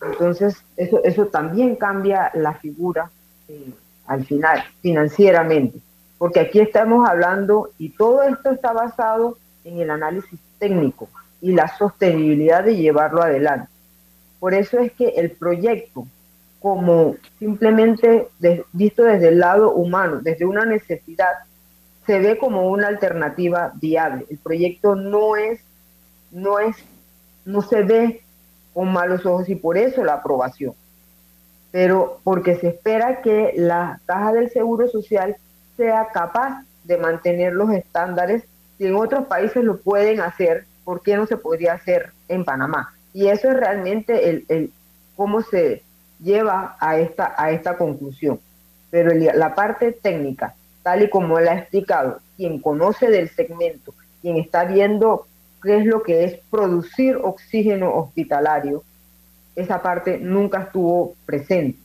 Entonces, eso, eso también cambia la figura eh, al final, financieramente porque aquí estamos hablando y todo esto está basado en el análisis técnico y la sostenibilidad de llevarlo adelante. Por eso es que el proyecto, como simplemente visto desde el lado humano, desde una necesidad, se ve como una alternativa viable. El proyecto no es, no es, no se ve con malos ojos y por eso la aprobación. Pero porque se espera que la caja del Seguro Social sea capaz de mantener los estándares. Si en otros países lo pueden hacer, ¿por qué no se podría hacer en Panamá? Y eso es realmente el, cómo se lleva a esta, a esta conclusión. Pero la parte técnica, tal y como él ha explicado, quien conoce del segmento, quien está viendo qué es lo que es producir oxígeno hospitalario, esa parte nunca estuvo presente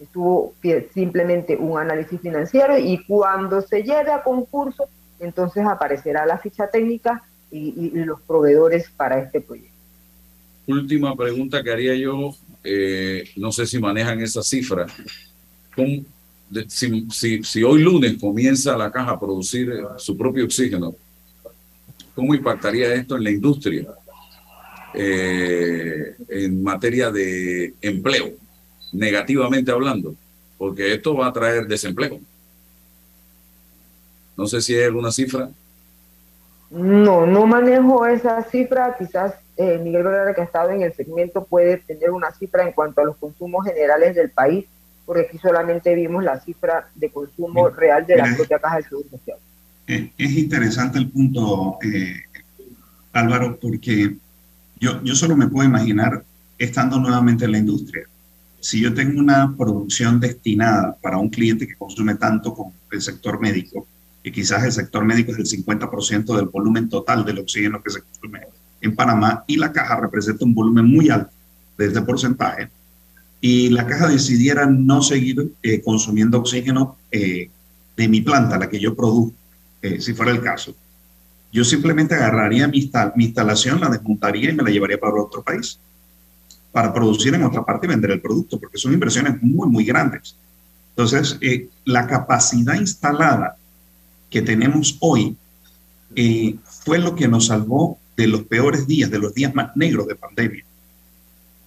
estuvo simplemente un análisis financiero y cuando se llegue a concurso, entonces aparecerá la ficha técnica y, los proveedores para este proyecto. Última pregunta que haría yo, eh, no sé si manejan esa cifra. si, hoy lunes comienza la caja a producir su propio oxígeno, ¿cómo impactaría esto en la industria eh, en materia de empleo? negativamente hablando, porque esto va a traer desempleo. No sé si hay alguna cifra. No, no manejo esa cifra. Quizás eh, Miguel Vergara, que ha estado en el segmento, puede tener una cifra en cuanto a los consumos generales del país, porque aquí solamente vimos la cifra de consumo real de la propia Caja de Seguro Social. Eh, es interesante el punto, eh, Álvaro, porque yo, yo solo me puedo imaginar estando nuevamente en la industria si yo tengo una producción destinada para un cliente que consume tanto como el sector médico, y quizás el sector médico es el 50% del volumen total del oxígeno que se consume en Panamá, y la caja representa un volumen muy alto de este porcentaje, y la caja decidiera no seguir eh, consumiendo oxígeno eh, de mi planta, la que yo produzco, eh, si fuera el caso, yo simplemente agarraría mi, mi instalación, la desmontaría y me la llevaría para otro país para producir en otra parte y vender el producto, porque son inversiones muy, muy grandes. Entonces, eh, la capacidad instalada que tenemos hoy eh, fue lo que nos salvó de los peores días, de los días más negros de pandemia.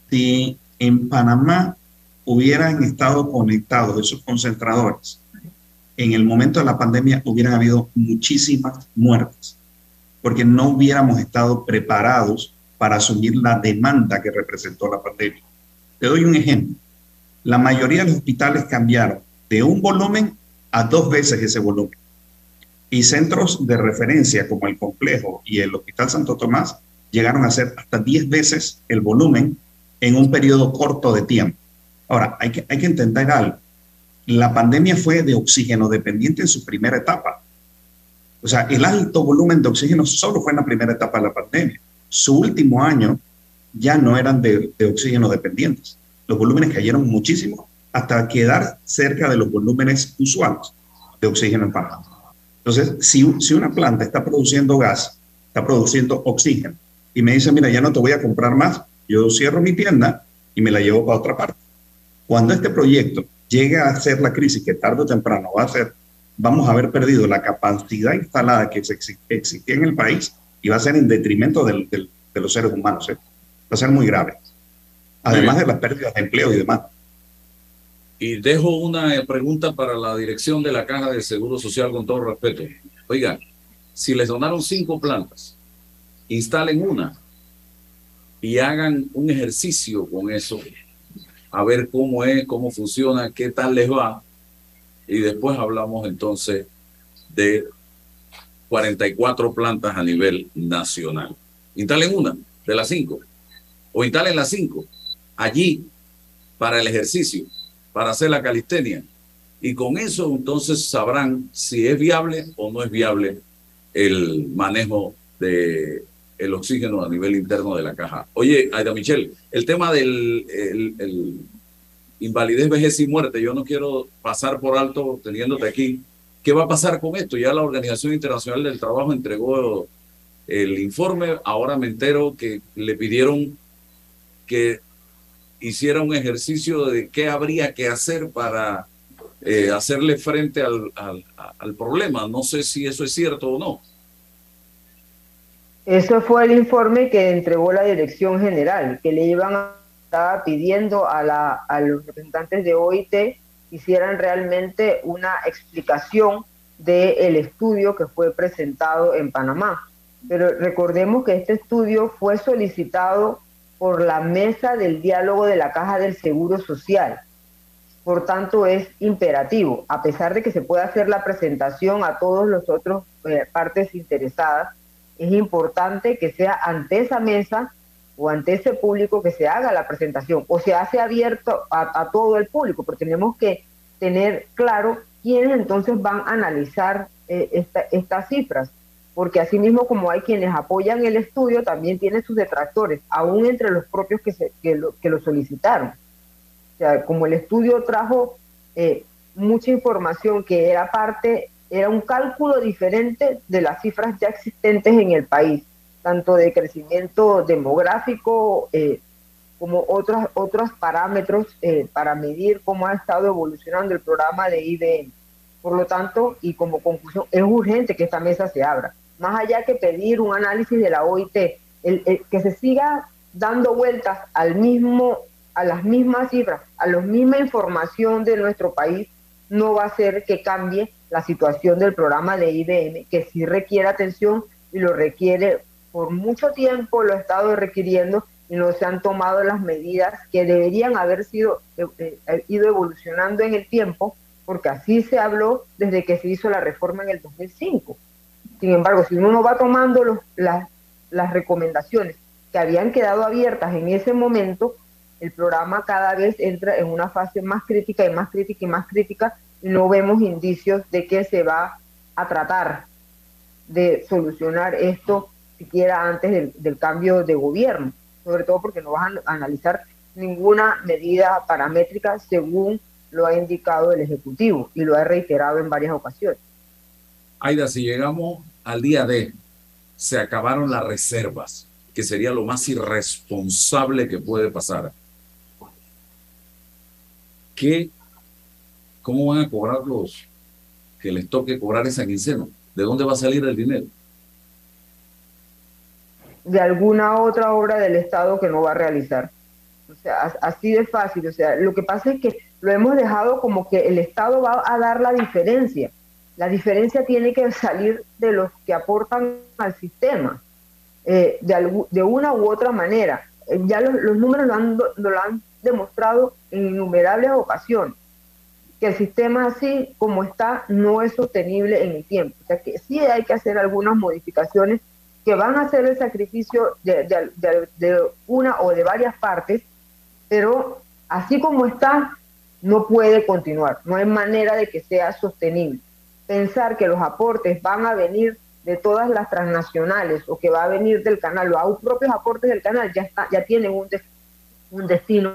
si en Panamá hubieran estado conectados esos concentradores, en el momento de la pandemia hubieran habido muchísimas muertes, porque no hubiéramos estado preparados para asumir la demanda que representó la pandemia. Te doy un ejemplo. La mayoría de los hospitales cambiaron de un volumen a dos veces ese volumen. Y centros de referencia como el complejo y el Hospital Santo Tomás llegaron a ser hasta 10 veces el volumen en un periodo corto de tiempo. Ahora, hay que, hay que entender algo. La pandemia fue de oxígeno dependiente en su primera etapa. O sea, el alto volumen de oxígeno solo fue en la primera etapa de la pandemia. Su último año ya no eran de, oxígeno dependientes. Los volúmenes cayeron muchísimo hasta quedar cerca de los volúmenes usuales de oxígeno en Panamá. Entonces, si, si una planta está produciendo gas, está produciendo oxígeno, y me dice, mira, ya no te voy a comprar más, yo cierro mi tienda y me la llevo para otra parte. Cuando este proyecto llegue a ser la crisis que tarde o temprano va a ser, vamos a haber perdido la capacidad instalada que existía en el país y va a ser en detrimento del, de los seres humanos. ¿eh? Va a ser muy grave. Además de las pérdidas de empleo y demás. Y dejo una pregunta para la dirección de la Caja de Seguro Social con todo respeto. Oiga, si les donaron cinco plantas, instalen una y hagan un ejercicio con eso, a ver cómo es, cómo funciona, qué tal les va. Y después hablamos entonces de 44 plantas a nivel nacional. Instalen una de las cinco, o instalen las cinco allí para el ejercicio para hacer la calistenia. Y con eso entonces sabrán si es viable o no es viable el manejo de el oxígeno a nivel interno de la caja. Oye, Aida Michelle, el tema del el, invalidez, vejez y muerte, yo no quiero pasar por alto teniéndote aquí. ¿Qué va a pasar con esto? Ya la Organización Internacional del Trabajo entregó el informe, ahora me entero que le pidieron que hiciera un ejercicio de qué habría que hacer para eh, hacerle frente al, al, problema. No sé si eso es cierto o no. Eso fue el informe que entregó la Dirección General, que le iban a estar pidiendo a, la, a los representantes de OIT hicieran realmente una explicación del estudio que fue presentado en Panamá. Pero recordemos que este estudio fue solicitado por la mesa del diálogo de la Caja del Seguro Social. Por tanto, es imperativo, a pesar de que se pueda hacer la presentación a todos los otros eh, partes interesadas, es importante que sea ante esa mesa o ante ese público que se haga la presentación o se hace abierto a, todo el público, porque tenemos que tener claro quiénes entonces van a analizar eh, estas cifras porque asimismo como hay quienes apoyan el estudio, también tiene sus detractores, aún entre los propios que, se, que, lo, que lo solicitaron. O sea, como el estudio trajo eh, mucha información que era parte, era un cálculo diferente de las cifras ya existentes en el país, tanto de crecimiento demográfico eh, como otros, otros parámetros eh, para medir cómo ha estado evolucionando el programa de IBM. Por lo tanto, y como conclusión, es urgente que esta mesa se abra más allá que pedir un análisis de la OIT, el, que se siga dando vueltas al mismo, a las mismas cifras, a la misma información de nuestro país, no va a hacer que cambie la situación del programa de IBM, que sí requiere atención y lo requiere por mucho tiempo, lo ha estado requiriendo y no se han tomado las medidas que deberían haber sido eh, eh, ido evolucionando en el tiempo, porque así se habló desde que se hizo la reforma en el 2005. Sin embargo, si uno va tomando las, recomendaciones que habían quedado abiertas en ese momento, el programa cada vez entra en una fase más crítica y más crítica y más crítica no vemos indicios de que se va a tratar de solucionar esto siquiera antes del, del cambio de gobierno, sobre todo porque no van a analizar ninguna medida paramétrica según lo ha indicado el Ejecutivo y lo ha reiterado en varias ocasiones. Aida, si llegamos al día de se acabaron las reservas, que sería lo más irresponsable que puede pasar. ¿Qué, ¿Cómo van a cobrar los que les toque cobrar esa quincena? ¿De dónde va a salir el dinero? De alguna otra obra del Estado que no va a realizar. O sea, así de fácil. O sea, lo que pasa es que lo hemos dejado como que el Estado va a dar la diferencia. La diferencia tiene que salir de los que aportan al sistema, eh, de, de, una u otra manera. Eh, ya los, números lo han, lo han demostrado en innumerables ocasiones, que el sistema así como está no es sostenible en el tiempo. O sea que sí hay que hacer algunas modificaciones que van a hacer el sacrificio de, de una o de varias partes, pero así como está, no puede continuar, no hay manera de que sea sostenible. Pensar que los aportes van a venir de todas las transnacionales o que va a venir del canal, los propios aportes del canal ya, está, ya tienen un, destino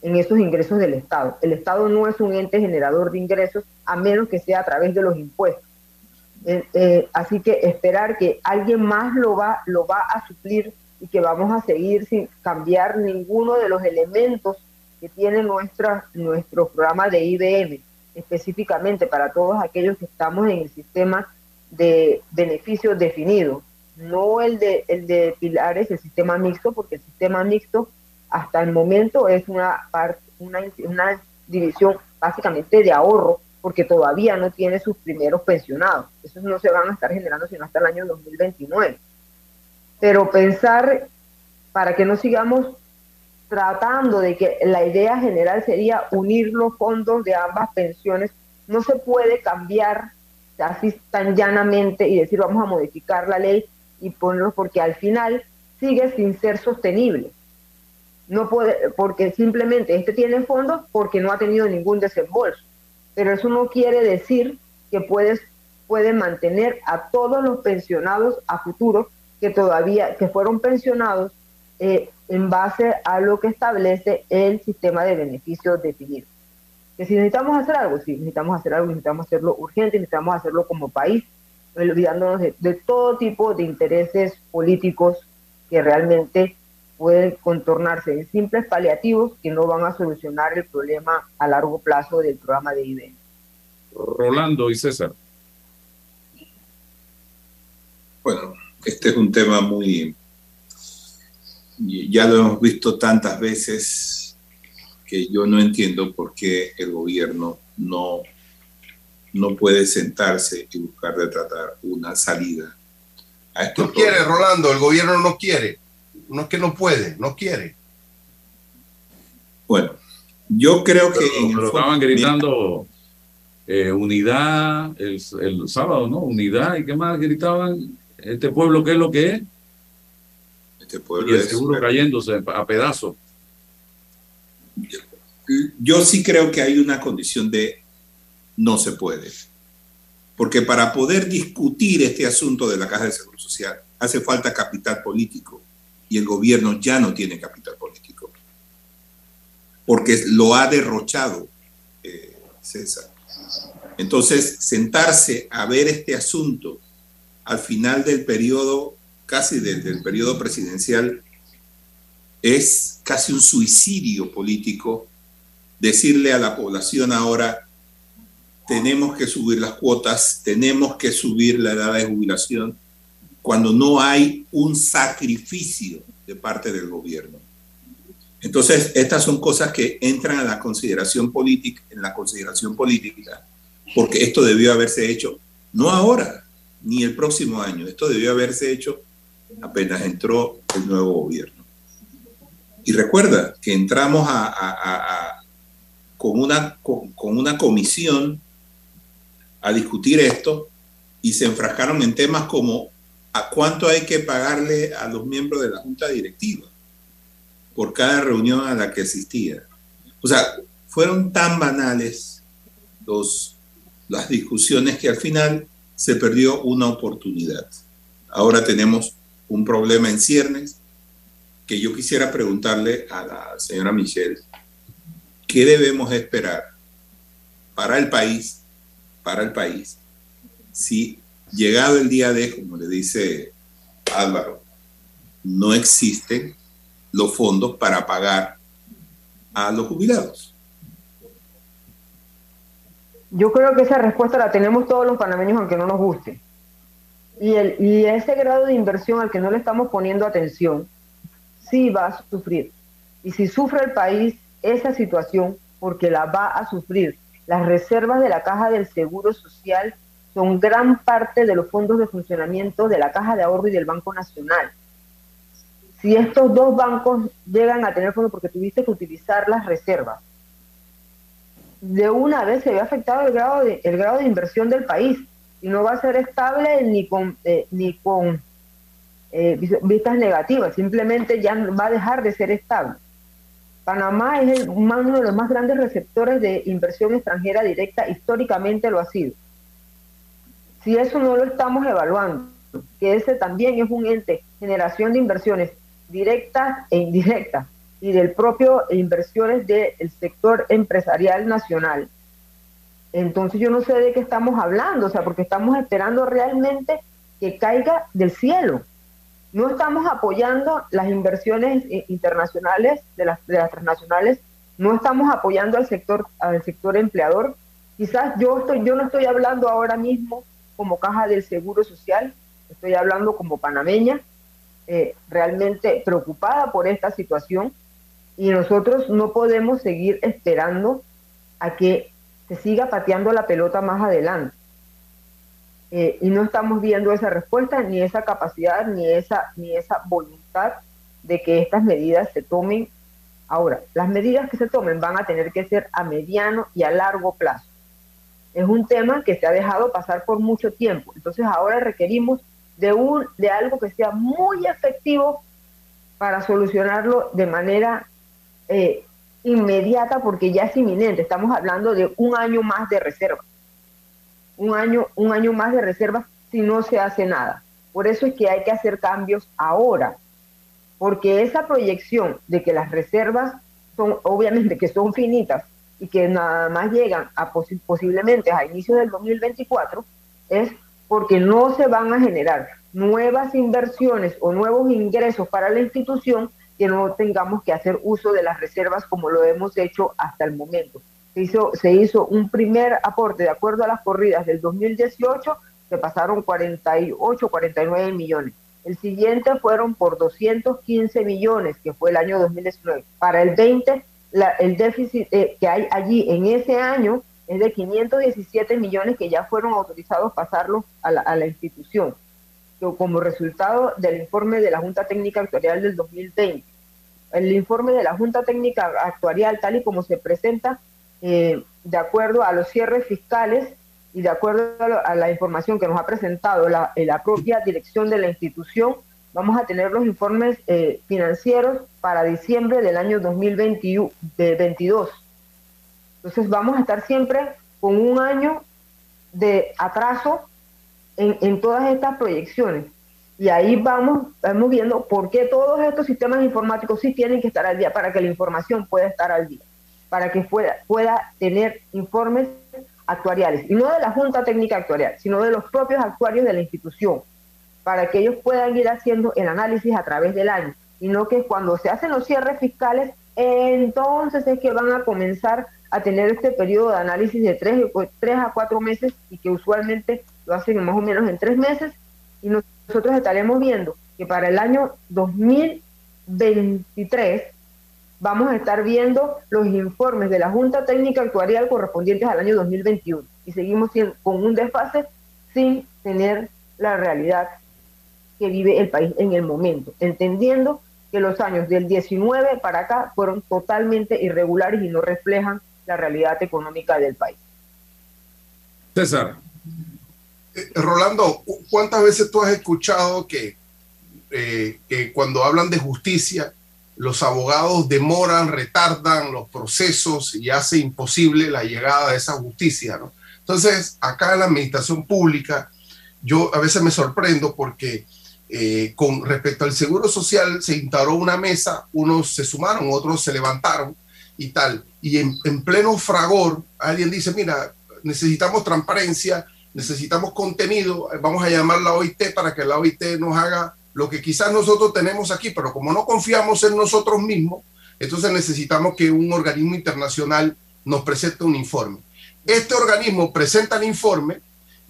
en esos ingresos del Estado. El Estado no es un ente generador de ingresos a menos que sea a través de los impuestos. Eh, eh, así que esperar que alguien más lo va, lo va a suplir y que vamos a seguir sin cambiar ninguno de los elementos que tiene nuestra, nuestro programa de IBM, específicamente para todos aquellos que estamos en el sistema de beneficios definidos, no el de, el de pilares, el sistema mixto, porque el sistema mixto hasta el momento es una, parte, una, una división básicamente de ahorro, porque todavía no tiene sus primeros pensionados. Esos no se van a estar generando sino hasta el año 2029. Pero pensar para que no sigamos tratando de que la idea general sería unir los fondos de ambas pensiones, no se puede cambiar así tan llanamente y decir vamos a modificar la ley y ponerlo porque al final sigue sin ser sostenible. No puede, porque simplemente este tiene fondos porque no ha tenido ningún desembolso. Pero eso no quiere decir que puedes, puede mantener a todos los pensionados a futuro que todavía, que fueron pensionados eh, en base a lo que establece el sistema de beneficios definido. Que si necesitamos hacer algo, sí, necesitamos hacer algo, necesitamos hacerlo urgente, necesitamos hacerlo como país, olvidándonos de, todo tipo de intereses políticos que realmente pueden contornarse en simples paliativos que no van a solucionar el problema a largo plazo del programa de IBM. Rolando y César. Bueno, este es un tema muy ya lo hemos visto tantas veces que yo no entiendo por qué el gobierno no, no puede sentarse y buscar de tratar una salida a esto. No quiere, Rolando, el gobierno no quiere. No es que no puede, no quiere. Bueno, yo creo que... estaban gritando eh, unidad el, el sábado, ¿no? Unidad, ¿y qué más gritaban? Este pueblo, ¿qué es lo que es? Este pueblo. Y el seguro cayéndose a pedazos. Yo sí creo que hay una condición de no se puede. Porque para poder discutir este asunto de la Caja de Seguro Social hace falta capital político y el gobierno ya no tiene capital político. Porque lo ha derrochado eh, César. Entonces, sentarse a ver este asunto al final del periodo casi desde el periodo presidencial, es casi un suicidio político decirle a la población ahora, tenemos que subir las cuotas, tenemos que subir la edad de jubilación, cuando no hay un sacrificio de parte del gobierno. Entonces, estas son cosas que entran a la consideración política, en la consideración política, porque esto debió haberse hecho no ahora, ni el próximo año, esto debió haberse hecho apenas entró el nuevo gobierno. Y recuerda que entramos a, con, una, con, una comisión a discutir esto y se enfrascaron en temas como a cuánto hay que pagarle a los miembros de la junta directiva por cada reunión a la que asistía. O sea, fueron tan banales los, las discusiones que al final se perdió una oportunidad. Ahora tenemos un problema en ciernes, que yo quisiera preguntarle a la señora Michelle, ¿qué debemos esperar para el país, para el país, si llegado el día de, como le dice Álvaro, no existen los fondos para pagar a los jubilados? Yo creo que esa respuesta la tenemos todos los panameños, aunque no nos guste. Y, el, y ese grado de inversión al que no le estamos poniendo atención, sí va a sufrir. Y si sufre el país esa situación, porque la va a sufrir, las reservas de la Caja del Seguro Social son gran parte de los fondos de funcionamiento de la Caja de Ahorro y del Banco Nacional. Si estos dos bancos llegan a tener fondos porque tuviste que utilizar las reservas, de una vez se ve afectado el grado de, el grado de inversión del país no va a ser estable ni con, eh, ni con eh, vistas negativas, simplemente ya va a dejar de ser estable. Panamá es el, uno de los más grandes receptores de inversión extranjera directa, históricamente lo ha sido. Si eso no lo estamos evaluando, que ese también es un ente, generación de inversiones directas e indirectas, y del propio inversiones del sector empresarial nacional. Entonces yo no sé de qué estamos hablando, o sea, porque estamos esperando realmente que caiga del cielo. No estamos apoyando las inversiones eh, internacionales de las, de las transnacionales, no estamos apoyando al sector al sector empleador. Quizás yo estoy yo no estoy hablando ahora mismo como caja del Seguro Social, estoy hablando como panameña, eh, realmente preocupada por esta situación y nosotros no podemos seguir esperando a que se siga pateando la pelota más adelante. Eh, y no estamos viendo esa respuesta, ni esa capacidad, ni esa, ni esa voluntad de que estas medidas se tomen ahora. Las medidas que se tomen van a tener que ser a mediano y a largo plazo. Es un tema que se ha dejado pasar por mucho tiempo. Entonces ahora requerimos de, un, de algo que sea muy efectivo para solucionarlo de manera eh, inmediata porque ya es inminente. Estamos hablando de un año más de reserva. Un año, un año más de reserva si no se hace nada. Por eso es que hay que hacer cambios ahora. Porque esa proyección de que las reservas son, obviamente, que son finitas y que nada más llegan a posiblemente a inicios del 2024, es porque no se van a generar nuevas inversiones o nuevos ingresos para la institución que no tengamos que hacer uso de las reservas como lo hemos hecho hasta el momento. Se hizo, se hizo un primer aporte de acuerdo a las corridas del 2018, se pasaron 48, 49 millones. El siguiente fueron por 215 millones, que fue el año 2019. Para el 20, el déficit eh, que hay allí en ese año es de 517 millones que ya fueron autorizados pasarlos a la, a la institución como resultado del informe de la Junta Técnica Actuarial del 2020 el informe de la Junta Técnica Actuarial, tal y como se presenta, eh, de acuerdo a los cierres fiscales y de acuerdo a la información que nos ha presentado la, eh, la propia dirección de la institución, vamos a tener los informes eh, financieros para diciembre del año 2022. Entonces vamos a estar siempre con un año de atraso en, en todas estas proyecciones. Y ahí vamos, vamos viendo por qué todos estos sistemas informáticos sí tienen que estar al día para que la información pueda estar al día, para que pueda, pueda tener informes actuariales, y no de la Junta Técnica Actuarial, sino de los propios actuarios de la institución, para que ellos puedan ir haciendo el análisis a través del año, y no que cuando se hacen los cierres fiscales, entonces es que van a comenzar a tener este periodo de análisis de tres, tres a cuatro meses y que usualmente lo hacen más o menos en tres meses y no nosotros estaremos viendo que para el año 2023 vamos a estar viendo los informes de la Junta Técnica Actuarial correspondientes al año 2021 y seguimos con un desfase sin tener la realidad que vive el país en el momento, entendiendo que los años del 19 para acá fueron totalmente irregulares y no reflejan la realidad económica del país. César. Eh, Rolando, ¿cuántas veces tú has escuchado que, eh, que cuando hablan de justicia, los abogados demoran, retardan los procesos y hace imposible la llegada de esa justicia? ¿no? Entonces, acá en la administración pública, yo a veces me sorprendo porque eh, con respecto al seguro social se instaló una mesa, unos se sumaron, otros se levantaron y tal. Y en pleno fragor, alguien dice, mira, necesitamos transparencia, necesitamos contenido, vamos a llamar la OIT para que la OIT nos haga lo que quizás nosotros tenemos aquí, pero como no confiamos en nosotros mismos, entonces necesitamos que un organismo internacional nos presente un informe. Este organismo presenta el informe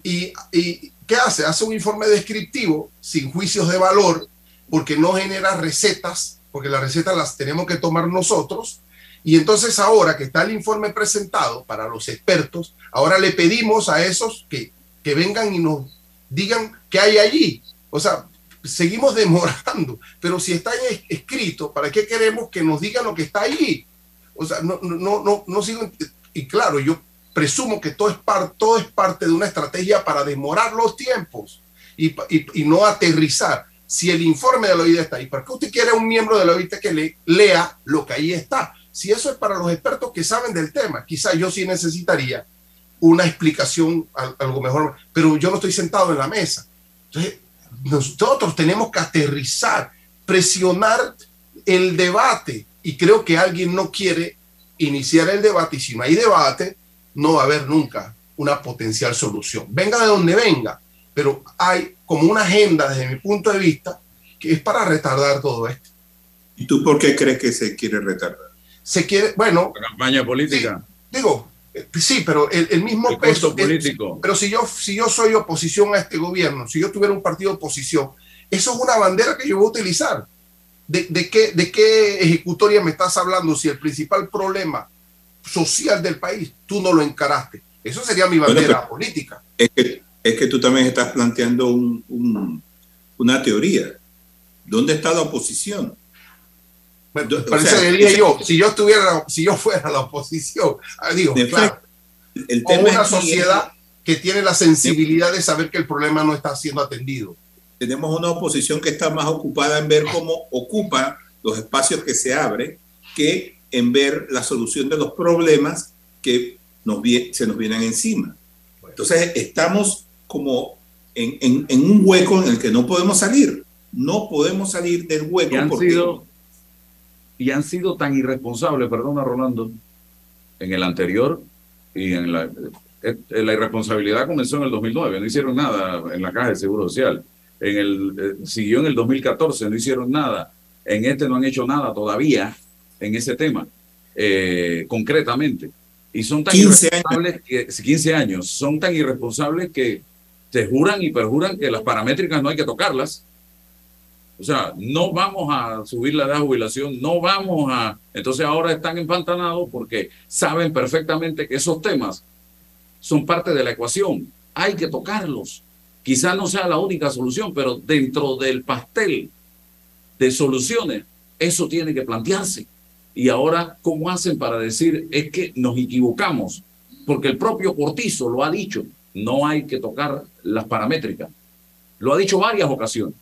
y, y ¿qué hace? Hace un informe descriptivo sin juicios de valor porque no genera recetas porque las recetas las tenemos que tomar nosotros. Y entonces ahora que está el informe presentado para los expertos, ahora le pedimos a esos que, que vengan y nos digan qué hay allí. O sea, seguimos demorando, pero si está escrito, ¿para qué queremos que nos digan lo que está allí? O sea, no, no, no, no sigo. Y claro, yo presumo que todo es, todo es parte de una estrategia para demorar los tiempos y, y, no aterrizar. Si el informe de la OIT está ahí, ¿para qué usted quiere un miembro de la OIT que le, lea lo que ahí está? Si eso es para los expertos que saben del tema, quizá yo sí necesitaría una explicación, algo mejor, pero yo no estoy sentado en la mesa. Entonces, nosotros tenemos que aterrizar, presionar el debate y creo que alguien no quiere iniciar el debate y si no hay debate, no va a haber nunca una potencial solución. Venga de donde venga, pero hay como una agenda desde mi punto de vista que es para retardar todo esto. ¿Y tú por qué crees que se quiere retardar? Se quiere, bueno... La campaña política. digo, eh, sí, pero el, mismo peso político. pero si yo, si yo soy oposición a este gobierno, si yo tuviera un partido de oposición, eso es una bandera que yo voy a utilizar. ¿De, de, qué, ¿De qué ejecutoria me estás hablando si el principal problema social del país tú no lo encaraste? Eso sería mi bandera política. Es que, es que tú también estás planteando una teoría. ¿Dónde está la oposición? Parece diría yo, si yo estuviera, si yo fuera la oposición, ah, digo, claro, el tema o una sociedad que tiene la sensibilidad de saber que el problema no está siendo atendido. Tenemos una oposición que está más ocupada en ver cómo ocupa los espacios que se abren que en ver la solución de los problemas que nos, se nos vienen encima. Entonces estamos como en, en, en, un hueco en el que no podemos salir. No podemos salir del hueco. Han sido y han sido tan irresponsables, perdona Rolando, en el anterior y en la, eh, la irresponsabilidad comenzó en el 2009, no hicieron nada en la Caja de Seguro Social, en el, eh, siguió en el 2014, no hicieron nada, en este no han hecho nada todavía en ese tema, eh, concretamente. Y son tan irresponsables que, 15 años, son tan irresponsables que te juran y perjuran que las paramétricas no hay que tocarlas o sea, no vamos a subir la edad de jubilación, no vamos a... Entonces ahora están empantanados porque saben perfectamente que esos temas son parte de la ecuación. Hay que tocarlos. Quizás no sea la única solución, pero dentro del pastel de soluciones, eso tiene que plantearse. Y ahora, ¿cómo hacen para decir es que nos equivocamos? Porque el propio Cortizo lo ha dicho, no hay que tocar las paramétricas. Lo ha dicho varias ocasiones.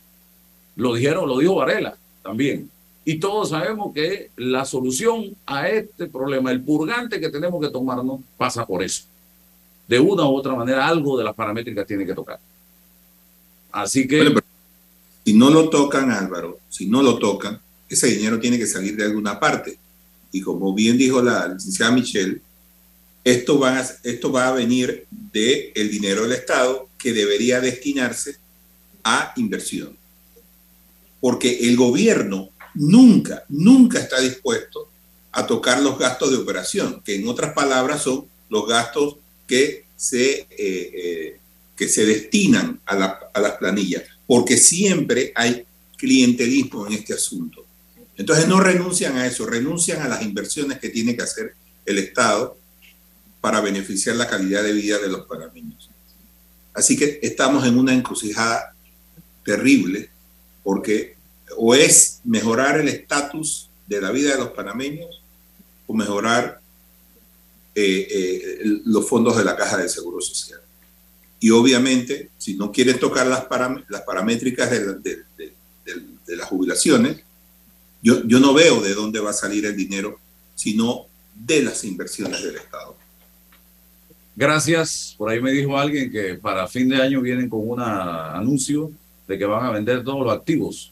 Lo dijeron, lo dijo Varela también. Y todos sabemos que la solución a este problema, el purgante que tenemos que tomarnos, pasa por eso. De una u otra manera, algo de las paramétricas tiene que tocar. Así que... si no lo tocan, Álvaro, si no lo tocan, ese dinero tiene que salir de alguna parte. Y como bien dijo la licenciada Michelle, esto va a, esto va a venir del el dinero del Estado que debería destinarse a inversión porque el gobierno nunca, nunca está dispuesto a tocar los gastos de operación, que en otras palabras son los gastos que se, eh, eh, que se destinan a, la, a las planillas, porque siempre hay clientelismo en este asunto. Entonces no renuncian a eso, renuncian a las inversiones que tiene que hacer el Estado para beneficiar la calidad de vida de los panameños. Así que estamos en una encrucijada terrible porque o es mejorar el estatus de la vida de los panameños o mejorar eh, eh, los fondos de la caja de seguro social. Y obviamente, si no quieren tocar las, las paramétricas de, las jubilaciones, yo, yo no veo de dónde va a salir el dinero, sino de las inversiones del Estado. Gracias. Por ahí me dijo alguien que para fin de año vienen con un anuncio de que van a vender todos los activos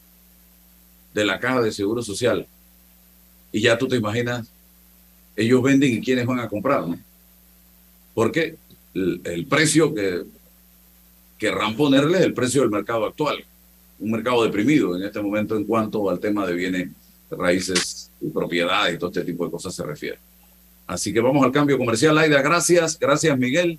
de la caja de seguro social. Y ya tú te imaginas, ellos venden y quiénes van a comprar, ¿no? Porque el, precio que querrán ponerle es el precio del mercado actual. Un mercado deprimido en este momento en cuanto al tema de bienes, raíces y propiedades y todo este tipo de cosas se refiere. Así que vamos al cambio comercial. Aida, gracias. Gracias, Miguel.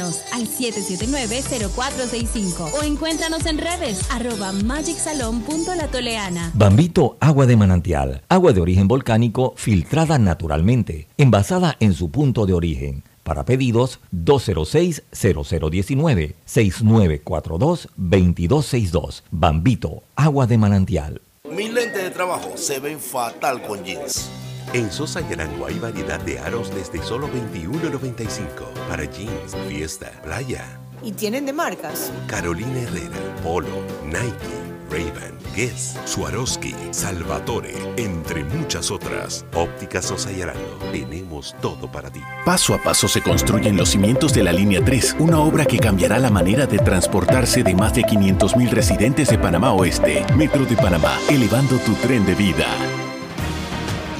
al 779-0465 o encuéntranos en redes arroba magicsalon.latoleana. Bambito Agua de Manantial, agua de origen volcánico filtrada naturalmente, envasada en su punto de origen. Para pedidos 206-0019-6942-2262. Bambito, agua de manantial. Mis lentes de trabajo se ven fatal con jeans. En Sosa Yarango hay variedad de aros desde solo $21.95 para jeans, fiesta, playa. ¿Y tienen de marcas? Carolina Herrera, Polo, Nike, Ray-Ban, Guess, Swarovski, Salvatore, entre muchas otras. Óptica Sosa Yarango, tenemos todo para ti. Paso a paso se construyen los cimientos de la Línea 3, una obra que cambiará la manera de transportarse de más de 500.000 residentes de Panamá Oeste. Metro de Panamá, elevando tu tren de vida.